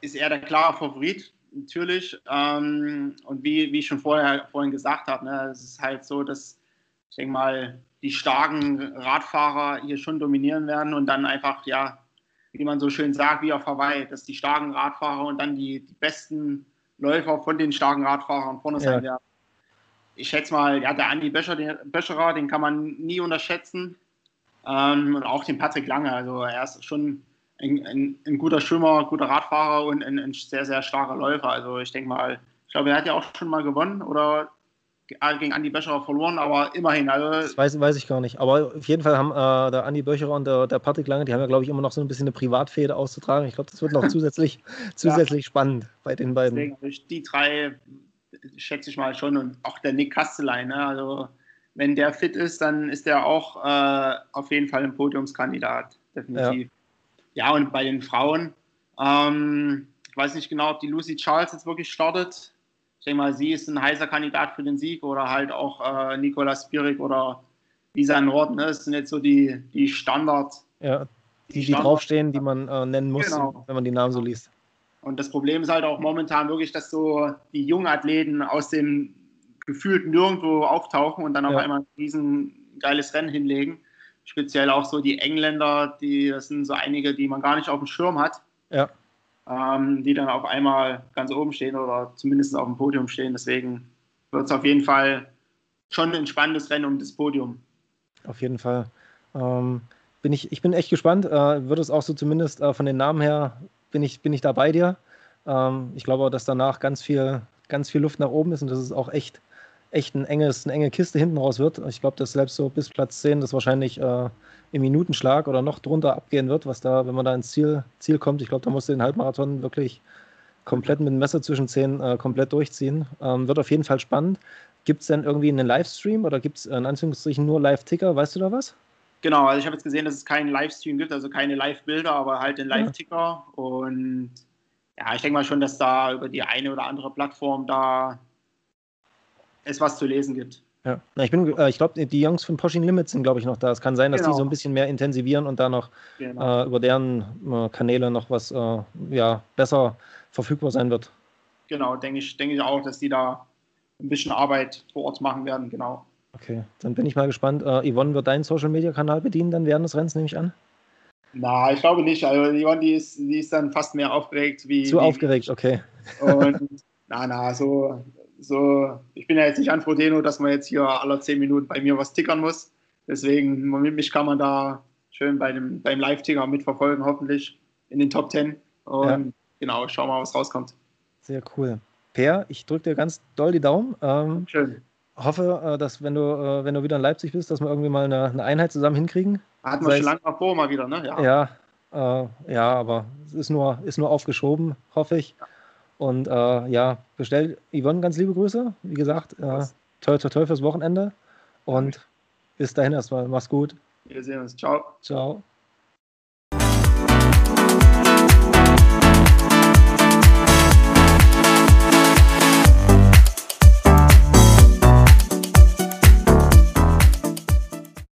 ist er der klare Favorit, natürlich. Ähm, und wie, wie ich schon vorher, vorhin gesagt habe, ne, es ist halt so, dass ich denke mal, die starken Radfahrer hier schon dominieren werden und dann einfach, ja, wie man so schön sagt, wie auf Hawaii, dass die starken Radfahrer und dann die, die besten Läufer von den starken Radfahrern vorne ja. sein werden. Ich schätze mal, ja, der Andi Böscher, den, Böscherer, den kann man nie unterschätzen. Ähm, und auch den Patrick Lange. Also er ist schon ein, ein, ein guter Schwimmer, guter Radfahrer und ein, ein, sehr, sehr starker Läufer. Also ich denke mal, ich glaube, er hat ja auch schon mal gewonnen oder gegen Andi Böcherer verloren, aber immerhin. Also das weiß, weiß ich gar nicht. Aber auf jeden Fall haben äh, der Andi Böcherer und der, der Patrick Lange, die haben ja, glaube ich, immer noch so ein bisschen eine Privatfehde auszutragen. Ich glaube, das wird noch zusätzlich, <laughs> zusätzlich ja. spannend bei den beiden. Deswegen, also die drei schätze ich mal schon und auch der Nick Kastelein. Ne? Also, wenn der fit ist, dann ist der auch äh, auf jeden Fall ein Podiumskandidat, definitiv. Ja, ja und bei den Frauen, ähm, ich weiß nicht genau, ob die Lucy Charles jetzt wirklich startet ich denke mal, sie ist ein heißer Kandidat für den Sieg oder halt auch äh, Nikolas Spirik oder Lisa Nord. Ne? Das sind jetzt so die, die Standard. Ja, die, die, Standard draufstehen, die man äh, nennen muss, genau. wenn man die Namen so liest. Und das Problem ist halt auch momentan wirklich, dass so die jungen Athleten aus dem gefühlt nirgendwo auftauchen und dann auf ja. einmal ein riesen geiles Rennen hinlegen. Speziell auch so die Engländer, die, das sind so einige, die man gar nicht auf dem Schirm hat. Ja ähm, die dann auf einmal ganz oben stehen oder zumindest auf dem Podium stehen. Deswegen wird es auf jeden Fall schon ein spannendes Rennen um das Podium. Auf jeden Fall. Ähm, bin ich, ich bin echt gespannt. Äh, wird es auch so zumindest äh, von den Namen her, bin ich, bin ich da bei dir. Ähm, ich glaube auch, dass danach ganz viel, ganz viel Luft nach oben ist und dass es auch echt, echt ein enges, eine enge Kiste hinten raus wird. Ich glaube, dass selbst so bis Platz 10 das wahrscheinlich äh, im Minutenschlag oder noch drunter abgehen wird, was da, wenn man da ins Ziel, Ziel kommt. Ich glaube, da musst du den Halbmarathon wirklich komplett mit dem Messer zwischen Zehen äh, komplett durchziehen. Ähm, wird auf jeden Fall spannend. Gibt es denn irgendwie einen Livestream oder gibt es in Anführungsstrichen nur Live-Ticker? Weißt du da was? Genau, also ich habe jetzt gesehen, dass es keinen Livestream gibt, also keine Live-Bilder, aber halt den Live-Ticker. Ja. Und ja, ich denke mal schon, dass da über die eine oder andere Plattform da es was zu lesen gibt. Ja, Na, ich bin, äh, ich glaube, die Jungs von Pushing Limits sind, glaube ich, noch da. Es kann sein, dass genau. die so ein bisschen mehr intensivieren und da noch genau. äh, über deren äh, Kanäle noch was äh, ja, besser verfügbar sein wird. Genau, denke ich, denke ich auch, dass die da ein bisschen Arbeit vor Ort machen werden, genau. Okay, dann bin ich mal gespannt. Äh, Yvonne wird deinen Social Media Kanal bedienen, dann während des Rennens, nehme ich an. Na, ich glaube nicht. Also Yvonne, die ist, die ist dann fast mehr aufgeregt wie. Zu wie aufgeregt, okay. Und <laughs> na, na, so, so, ich bin ja jetzt nicht an Frodeno, dass man jetzt hier alle zehn Minuten bei mir was tickern muss. Deswegen, mit mich kann man da schön bei dem, beim Live-Ticker mitverfolgen, hoffentlich in den Top 10. Und ja. genau, schauen wir mal, was rauskommt. Sehr cool. Per, ich drücke dir ganz doll die Daumen. Ähm, schön. Hoffe, äh, dass wenn du, äh, wenn du wieder in Leipzig bist, dass wir irgendwie mal eine, eine Einheit zusammen hinkriegen. Hatten wir schon lange mal vor, mal wieder, ne? Ja, ja, äh, ja aber es ist nur, ist nur aufgeschoben, hoffe ich. Ja. Und äh, ja, bestellt Yvonne ganz liebe Grüße. Wie gesagt, äh, toll, toll, toll fürs Wochenende. Und bis dahin erstmal. Mach's gut. Wir sehen uns. Ciao. Ciao.